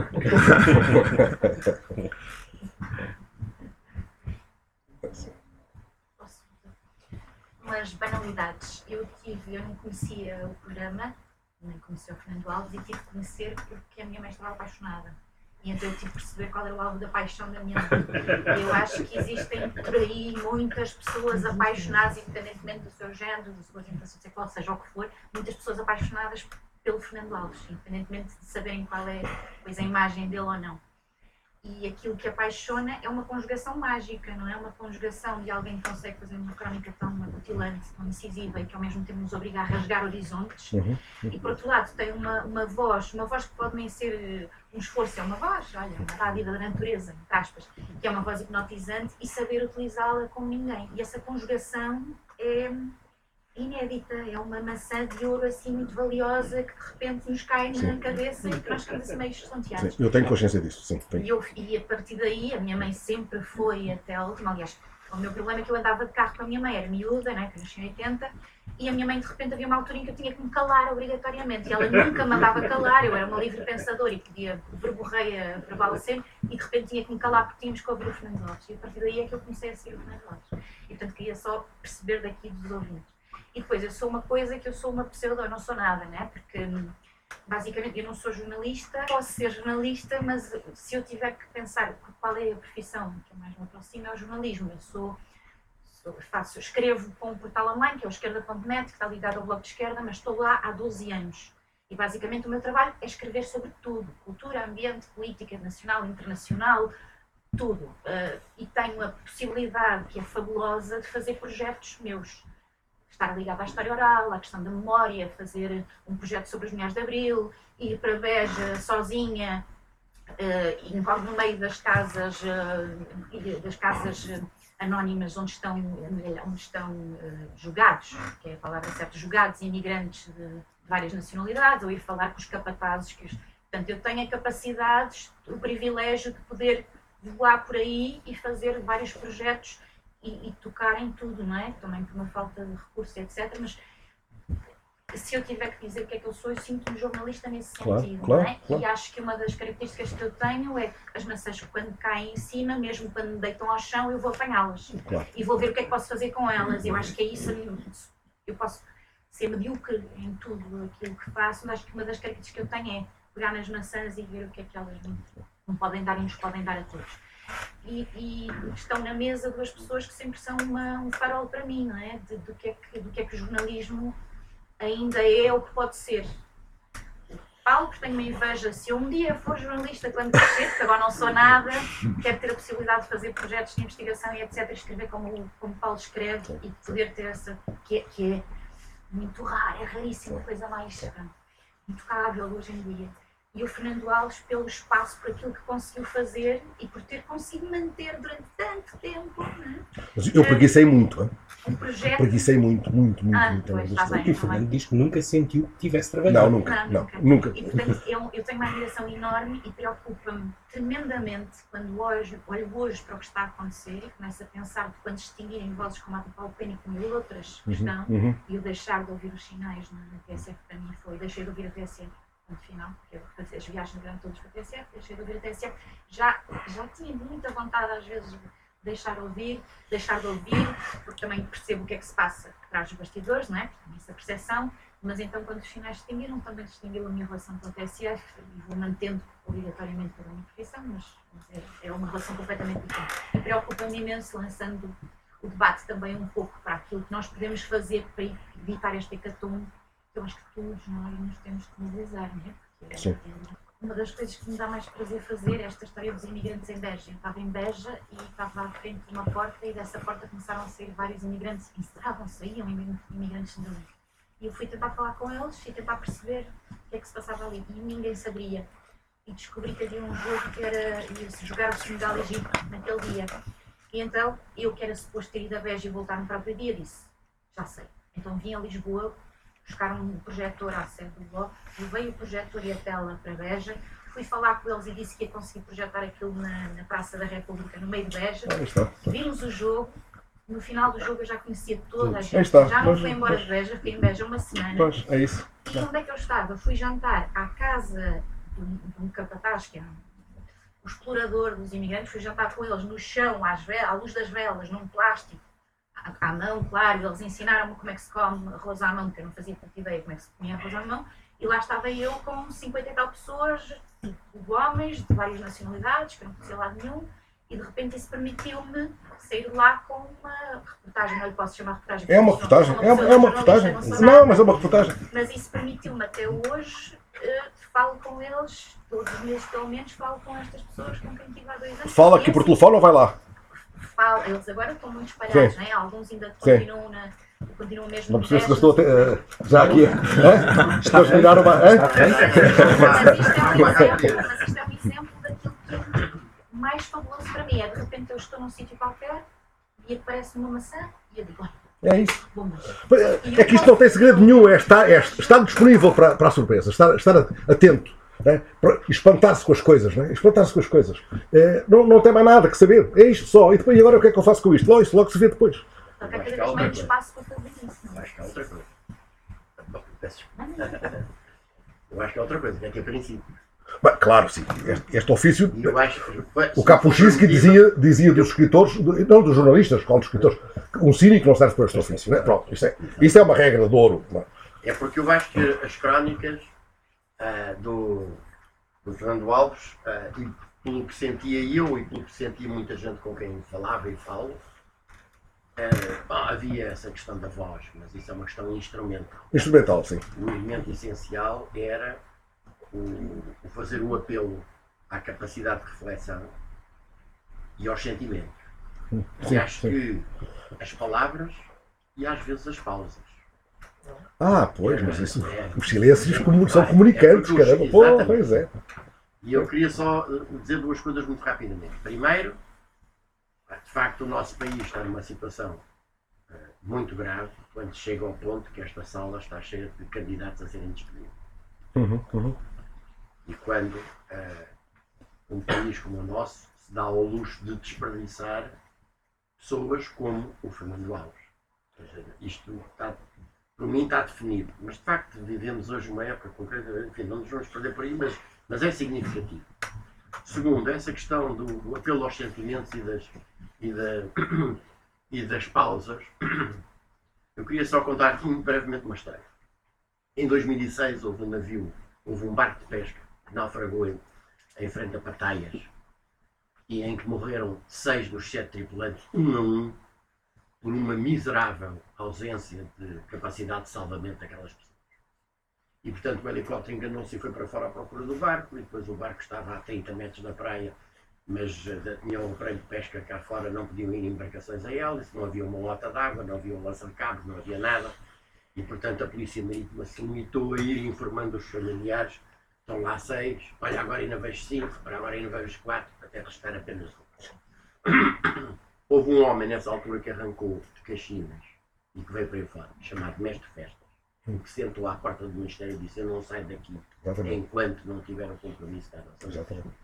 Posso umas banalidades. Eu tive, eu não conhecia o programa, nem conhecia o Fernando Alves e tive que conhecer porque a minha mãe estava apaixonada. E então eu tive que perceber qual era o alvo da paixão da minha mãe. Eu acho que existem por aí muitas pessoas apaixonadas, independentemente do seu género, da sua orientação sexual, seja o que for, muitas pessoas apaixonadas pelo Fernando Alves, independentemente de saberem qual é pois, a imagem dele ou não. E aquilo que apaixona é uma conjugação mágica, não é uma conjugação de alguém que consegue fazer uma crónica tão acutilante, tão incisiva e que ao mesmo tempo nos obriga a rasgar horizontes. E por outro lado tem uma, uma voz, uma voz que pode nem ser eh, um esforço, é uma voz, olha, uma dádiva da natureza, entre aspas, que é uma voz hipnotizante e saber utilizá-la como ninguém. E essa conjugação é inédita, é uma maçã de ouro assim muito valiosa que de repente nos cai na Sim. cabeça e que nós ficamos assim meio estonteados. Sim, eu tenho consciência disso, sim. tenho. E, eu, e a partir daí, a minha mãe sempre foi até a última. Aliás, o meu problema é que eu andava de carro com a minha mãe, era miúda, né, que eu nasci em 80, e a minha mãe, de repente, havia uma altura em que eu tinha que me calar obrigatoriamente. E ela nunca me mandava calar, eu era uma livre pensadora e podia verborreia prevalecer, e de repente tinha que me calar porque tínhamos que ouvir o Fernando Alves. E a partir daí é que eu comecei a seguir o Fernando Alves. E portanto queria só perceber daqui dos ouvintes. E depois, eu sou uma coisa que eu sou uma pseudo, eu não sou nada, né? Porque basicamente eu não sou jornalista, posso ser jornalista, mas se eu tiver que pensar qual é a profissão que mais me aproxima é o jornalismo. Eu sou, sou- faço, escrevo para um portal online que é o esquerda.net, que está ligado ao blog de esquerda, mas estou lá há 12 anos. E basicamente o meu trabalho é escrever sobre tudo: cultura, ambiente, política, nacional, internacional, tudo. Ah, e tenho a possibilidade, que é fabulosa, de fazer projetos meus estar ligado à história oral, à questão da memória, fazer um projeto sobre as mulheres de Abril, ir para Beja sozinha, e no meio das casas, e das casas eh, anónimas onde estão, onde estão eh, jogados, que é a palavra certa, jogados imigrantes de, de várias nacionalidades, ou ir falar com os capatazes. Que os, portanto, eu tenho a capacidade, o privilégio de poder voar por aí e fazer vários projetos e, e tocar em tudo, não é? Também por uma falta de recursos, etc. Mas se eu tiver que dizer o que é que eu sou, eu sinto-me jornalista nesse Claro, sentido, claro, não é? claro. E acho que uma das características que eu tenho é as maçãs, quando caem em cima, mesmo quando me deitam ao chão, eu vou apanhá-las. E vou ver o que é que posso fazer com elas. Eu acho que é isso. Eu posso ser medíocre em tudo aquilo que faço, mas acho que uma das características que eu tenho é pegar nas maçãs e ver o que é que elas me, me podem dar e nos podem dar a todos. E, e estão na mesa duas pessoas que sempre são uma- um farol para mim, não é? De- do, que é que, do que é que o jornalismo ainda é ou que pode ser. falo porque tenho uma inveja. Se eu um dia for jornalista, quando crescer, porque agora não sou nada, quero ter a possibilidade de fazer projetos de investigação e etc. Escrever como, como Paulo escreve e poder ter essa. que é, que é muito raro, é raríssima, coisa mais intocável hoje em dia. E o Fernando Alves, pelo espaço, por aquilo que conseguiu fazer e por ter conseguido manter durante tanto tempo né, Mas eu preguicei muito, hein? um projeto. preguicei muito, muito, muito. Ah, muito. pois, está bem. E o Fernando diz que nunca sentiu que tivesse trabalhado. Não, nunca, Não, não, nunca. nunca. E portanto, eu, eu tenho uma admiração enorme e preocupa-me tremendamente quando hoje, olho hoje para o que está a acontecer e começo a pensar de quando distinguirem vozes como a de Paulo Pena e como outras que estão, Uhum. e o deixar de ouvir os sinais na, na TSF para mim foi, deixei de ouvir a TSF, ponto final, porque fazia as viagens eram todas para TSF, deixei de ouvir a TSF, já, já tinha muita vontade às vezes de deixar de ouvir, deixar de ouvir, porque também percebo o que é que se passa atrás dos bastidores, não é? Essa percepção, mas então quando os finais distinguiram, também distinguiu a minha relação com a TSF e vou mantendo obrigatoriamente pela minha profissão, mas, mas é, é uma relação completamente diferente. E preocupa-me imenso, lançando o debate também um pouco para aquilo que nós podemos fazer para evitar esta hecatombe, eu acho que todos nós nos temos que mobilizar, não é? Porque é- Sim. uma das coisas que me dá mais prazer fazer é esta história dos imigrantes em Beja. Eu estava em Beja e estava à frente de uma porta e dessa porta começaram a sair vários imigrantes, encerravam, saíam imigrantes de ali. E eu fui tentar falar com eles e tentar perceber o que é que se passava ali. E ninguém sabia. E descobri que havia um jogo que era ia-se jogar o Senegal Egito naquele dia. E então, eu que era suposto ter ido a Beja e voltar no próprio dia, disse, já sei. Então vim a Lisboa buscar um projetor à sede do Bloco, levei o projetor e a tela para Beja, fui falar com eles e disse que ia conseguir projetar aquilo na, na Praça da República, no meio de Beja. Vimos o jogo, no final do jogo eu já conhecia toda a gente. está. Já não Pois, fui embora pois. de Beja, fiquei em Beja uma semana. Pois, é isso. E onde é que eu estava? Fui jantar à casa de um, de um capataz, que era o explorador dos imigrantes, fui jantar com eles no chão, às ve- à luz das velas, num plástico, à, mão, claro, eles ensinaram-me como é que se come arroz à mão, porque eu não fazia tanta ideia como é que se comia arroz à mão, e lá estava eu com 50 e tal pessoas, de homens, de várias nacionalidades, que eu não conhecia lado nenhum, e de repente isso permitiu-me sair de lá com uma reportagem, não lhe posso chamar reportagem. É uma reportagem. É uma, é uma reportagem. não Não, mas é uma reportagem. mas isso permitiu-me até hoje, eh, falo com eles, todos os meses pelo menos, falo com estas pessoas com quem tive há dois anos. Fala aqui por assim, telefone ou vai lá? Eles agora estão muito espalhados, né? alguns ainda Sim. continuam, na, continuam mesmo Não no percebes que eu estou a ter, eh, já aqui. hã? Estou a terminar uma. hã? Mas isto é um exemplo, mas isto é um exemplo daquilo que é mais fabuloso para mim. É de repente eu estou num sítio qualquer e aparece-me uma maçã e eu digo, olha, É isso. bom, É que isto não tem segredo nenhum, é estar, é estar disponível para, para a surpresa, estar, estar atento, para espantar-se com as coisas, né? espantar-se com as coisas. É, não, não tem mais nada que saber, é isto só. E depois, e agora o que é que eu faço com isto? Logo, isso logo se vê depois. há cada vez menos espaço para fazer isso. não é? Acho que é outra coisa. Bom, peço desculpa. Eu acho que é outra coisa, é que é princípio. Bem, claro, sim. Este, este ofício, eu acho que. o Kapuscinski dizia, dizia dos escritores, não dos jornalistas, qual dos escritores, um cínico não serve para este ofício. Né? Pronto, isso é, isso é uma regra de ouro. não é? É porque eu acho que as crónicas ah, do, do Fernando Alves, ah, e pelo que sentia eu e pelo que sentia muita gente com quem falava e falo, bom, havia essa questão da voz, mas isso é uma questão instrumental. Instrumental, sim. O elemento essencial era o, o fazer o apelo à capacidade de reflexão e aos sentimentos. E Sim, acho sim. que as palavras e às vezes as pausas. Ah, pois, mas isso. É. Os silêncios comu- são comunicantes, É porque os- caramba. Pô, pois é. E eu queria só eh, dizer duas coisas muito rapidamente. Primeiro, de facto, o nosso país está numa situação eh, muito grave quando chega ao ponto que esta sala está cheia de candidatos a serem despedidos. Uhum, uhum. E quando eh, um país como o nosso se dá ao luxo de desperdiçar pessoas como o Fernando Alves. Ou seja, isto está, para mim está definido. Mas de facto vivemos hoje uma época concreta, enfim, não nos vamos perder por aí, mas, mas é significativo. Segundo, essa questão do, do apelo aos sentimentos e das, e, da, e das pausas, eu queria só contar aqui brevemente uma história. Em 2006 houve um navio, houve um barco de pesca que naufragou em, em frente a Pataias e em que morreram seis dos sete tripulantes, um a um, por uma miserável ausência de capacidade de salvamento daquelas pessoas. E portanto o helicóptero enganou-se e foi para fora à procura do barco, e depois o barco estava a 30 metros da praia, mas eh, tinha um aparelho de pesca cá fora, não podiam ir embarcações a hélice, não havia uma lota d'água, não havia um lança-cabos, não havia nada. E portanto a Polícia Marítima se limitou a ir informando os familiares, estão lá seis, olha agora ainda vejo cinco, para agora ainda vejo quatro, até restar apenas um. Houve um homem nessa altura que arrancou de Caxinas e que veio para aí fora, chamado Mestre Festas, que sentou à porta do Ministério e disse: Eu não saio daqui Exatamente. enquanto não tiver o compromisso da nossa Exatamente.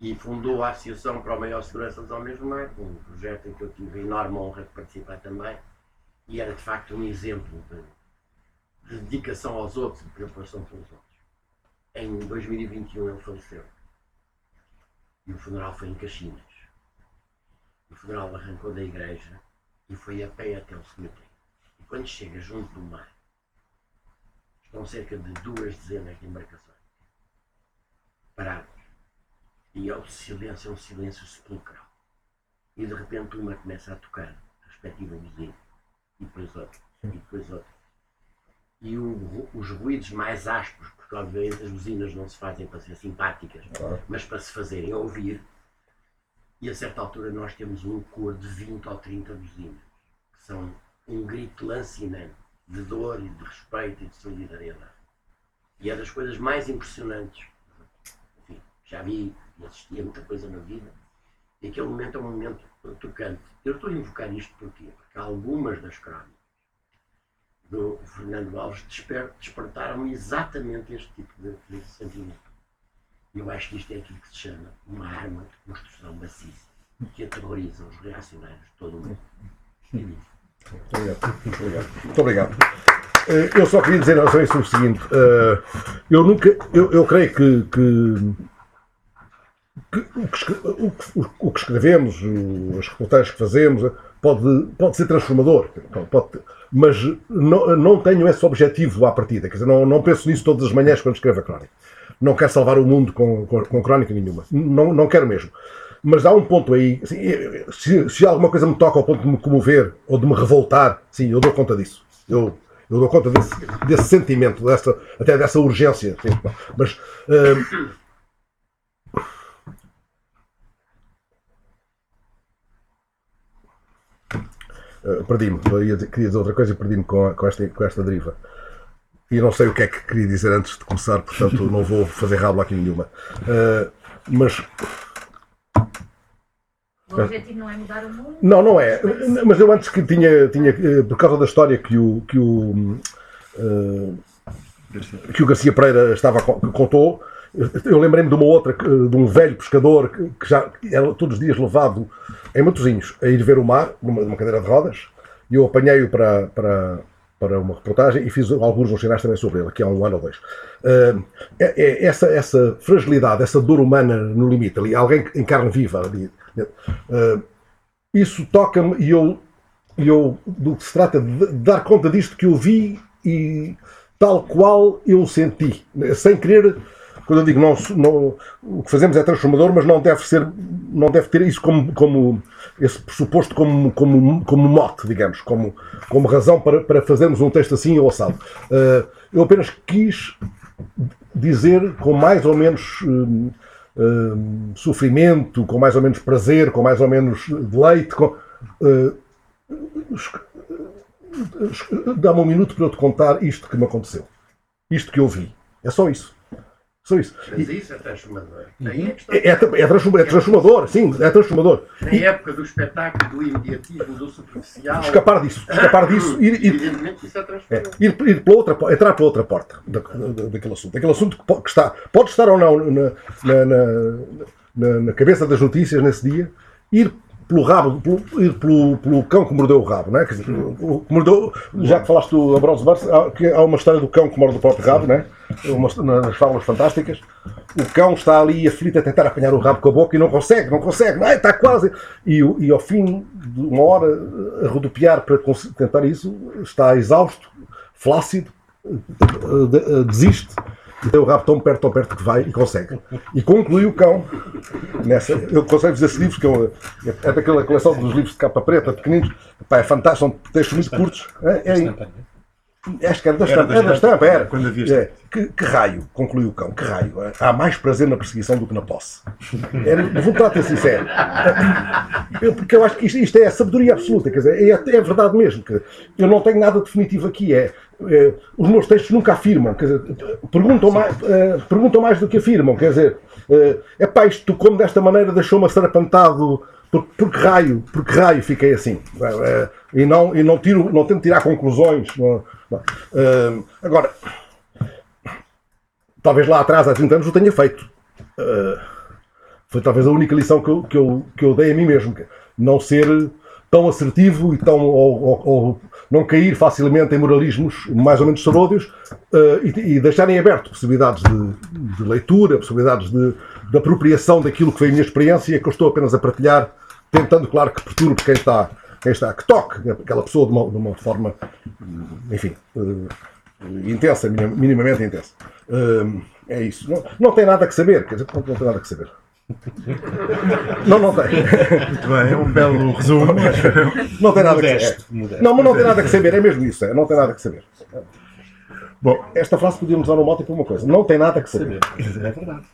E fundou a Associação para a Maior Segurança dos Homens do Mar, um projeto em que eu tive a enorme honra de participar também, e era de facto um exemplo de, de dedicação aos outros e de preocupação pelos outros. Em 2021 ele faleceu. E o funeral foi em Caxinas. O funeral arrancou da igreja e foi a pé até o cemitério. E quando chega junto do mar, estão cerca de duas dezenas de embarcações paradas. E é o silêncio, é um silêncio sepulcral. E de repente uma começa a tocar a respectiva buzina. E depois outra. E depois outra. E o os ruídos mais ásperos, porque obviamente as buzinas não se fazem para ser simpáticas, mas para se fazerem ouvir. E a certa altura nós temos um cor de 20 ou 30 buzinas, que são um grito lancinante de dor e de respeito e de solidariedade. E é das coisas mais impressionantes. Enfim, já vi e assisti a muita coisa na vida. E aquele momento é um momento tocante. Eu estou a invocar isto porquê? Porque algumas das crónicas do Fernando Alves desper- despertaram exatamente este tipo de, de sentimento. Eu acho que isto é aquilo que se chama uma arma de construção maciça que aterroriza os reacionários de todo o mundo. É. Muito obrigado. Muito obrigado. Eh, Eu só queria dizer a isso o seguinte: eh, eu nunca, eu, eu creio que, que- o, que o que- escrevemos, as reportagens que fazemos, eh, pode, pode ser transformador, pode- mas não, não tenho esse objetivo à partida, quer dizer, não, não penso nisso todas as manhãs quando escrevo a crónica. Não quero salvar o mundo com, com, com crónica nenhuma, não, não quero mesmo. Mas há um ponto aí, assim, se, se alguma coisa me toca ao ponto de me comover ou de me revoltar, sim, eu dou conta disso. Eu, eu dou conta desse, desse sentimento, dessa, até dessa urgência. sim. Mas hum, eh, perdi-me. Queria dizer outra coisa e perdi-me com, com, esta, com esta deriva. E não sei o que é que queria dizer antes de começar, portanto não vou fazer rabo aqui nenhuma. Eh, mas O objetivo não é mudar o mundo. Não, não é. Mas eu antes que tinha, tinha eh, por causa da história que o, que o, eh, que o Garcia Pereira estava, contou, eu lembrei-me de uma outra, de um velho pescador que, que já era todos os dias levado em Matosinhos a ir ver o mar, numa, numa cadeira de rodas, e eu apanhei-o para, para, para uma reportagem e fiz alguns nos sinais também sobre ele, aqui há um ano ou dois. Eh, é- é essa, essa fragilidade, essa dor humana no limite, ali, alguém em carne viva ali, eh, isso toca-me e eu, eu do que se trata de dar conta disto que eu vi e tal qual eu senti, sem querer, quando eu digo não, não o que fazemos é transformador, mas não deve ser, não deve ter isso como, como esse pressuposto como, como, como mote, digamos, como, como razão para, para fazermos um texto assim ou assado. Eh, eu apenas quis dizer com mais ou menos hum, hum, sofrimento, com mais ou menos prazer, com mais ou menos deleite. Com, Dá-me um minuto para eu te contar isto que me aconteceu. Isto que eu vi. É só isso. Só isso. Mas E isso é transformador. Aí é está. É, é, é transforma- é transformador, sim, é transformador. Na época do espetáculo, do imediatismo, do superficial. Escapar disso, escapar disso, ir, ir, Evidentemente isso é É, transformador. ir, ir pela outra, entrar pela outra porta da, da- daquele assunto. Daquele assunto que, que está, pode estar ou não na, na, na- na- na cabeça das notícias nesse dia, ir pelo rabo, pelo, pelo, pelo cão que mordeu o rabo, não é? Quer dizer, que mordeu, já que falaste do Ambrose Bierce, há, que há uma história do cão que morde o próprio rabo, não é? Uma, nas fábulas fantásticas. O cão está ali aflito a tentar apanhar o rabo com a boca e não consegue, não consegue, ai, está quase. E, e ao fim de uma hora a rodopiar para tentar isso, está exausto, flácido, de- desiste e tem o rabo tão perto, tão perto que vai e consegue. E conclui o cão. Nessa, eu consigo dizer esses livros, que eu, é daquela coleção dos livros de capa preta, pequeninos. Pá, é fantástico, são textos muito curtos. É, é, Acho que era da Era estampa. da Era estampa, estampa, era. quando havia É, que, que raio, concluiu o cão, que raio. Há mais prazer na perseguição do que na posse. Era, vou tratar sincero. Eu, porque eu acho que isto, isto é a sabedoria absoluta, quer dizer, é, é verdade mesmo. Que eu não tenho nada definitivo aqui. É, é, os meus textos nunca afirmam, quer dizer, perguntam mais, eh, perguntam mais do que afirmam. Quer dizer, é pá, isto como desta maneira deixou-me acerapantado. Por, por que raio, por que raio fiquei assim? Eh, e não, e não, tiro, não tento tirar conclusões. não- Eh, agora, talvez lá atrás, há 30 anos, o tenha feito. Uh, foi talvez a única lição que eu, que eu, que eu dei a mim mesmo. que Não ser tão assertivo e tão, ou, ou- ou não cair facilmente em moralismos mais ou menos saródios uh, e, e deixarem aberto possibilidades de, de leitura, possibilidades de, de apropriação daquilo que foi a minha experiência que eu estou apenas a partilhar, tentando, claro, que perturbe quem está, quem está que toque aquela pessoa de uma, de uma forma, enfim, uh, intensa, minim- minimamente intensa. Hum, é isso. Não, não tem nada que saber, quer dizer, não, não tem nada que saber. Não, não tem. Muito bem, é um belo resumo. Não tem nada que Modesto, saber. modesto. Não, mas não tem nada que saber, é mesmo isso, é, não tem nada que saber. Bom, Esta frase podíamos usar no mote para uma coisa: não tem nada que saber. É verdade.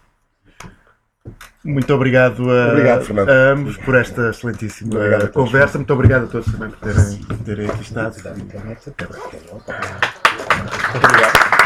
Muito obrigado a, Obrigado, a ambos por esta excelentíssima Obrigado conversa. Muito obrigado a todos também por terem, por terem aqui estado. Muito obrigado.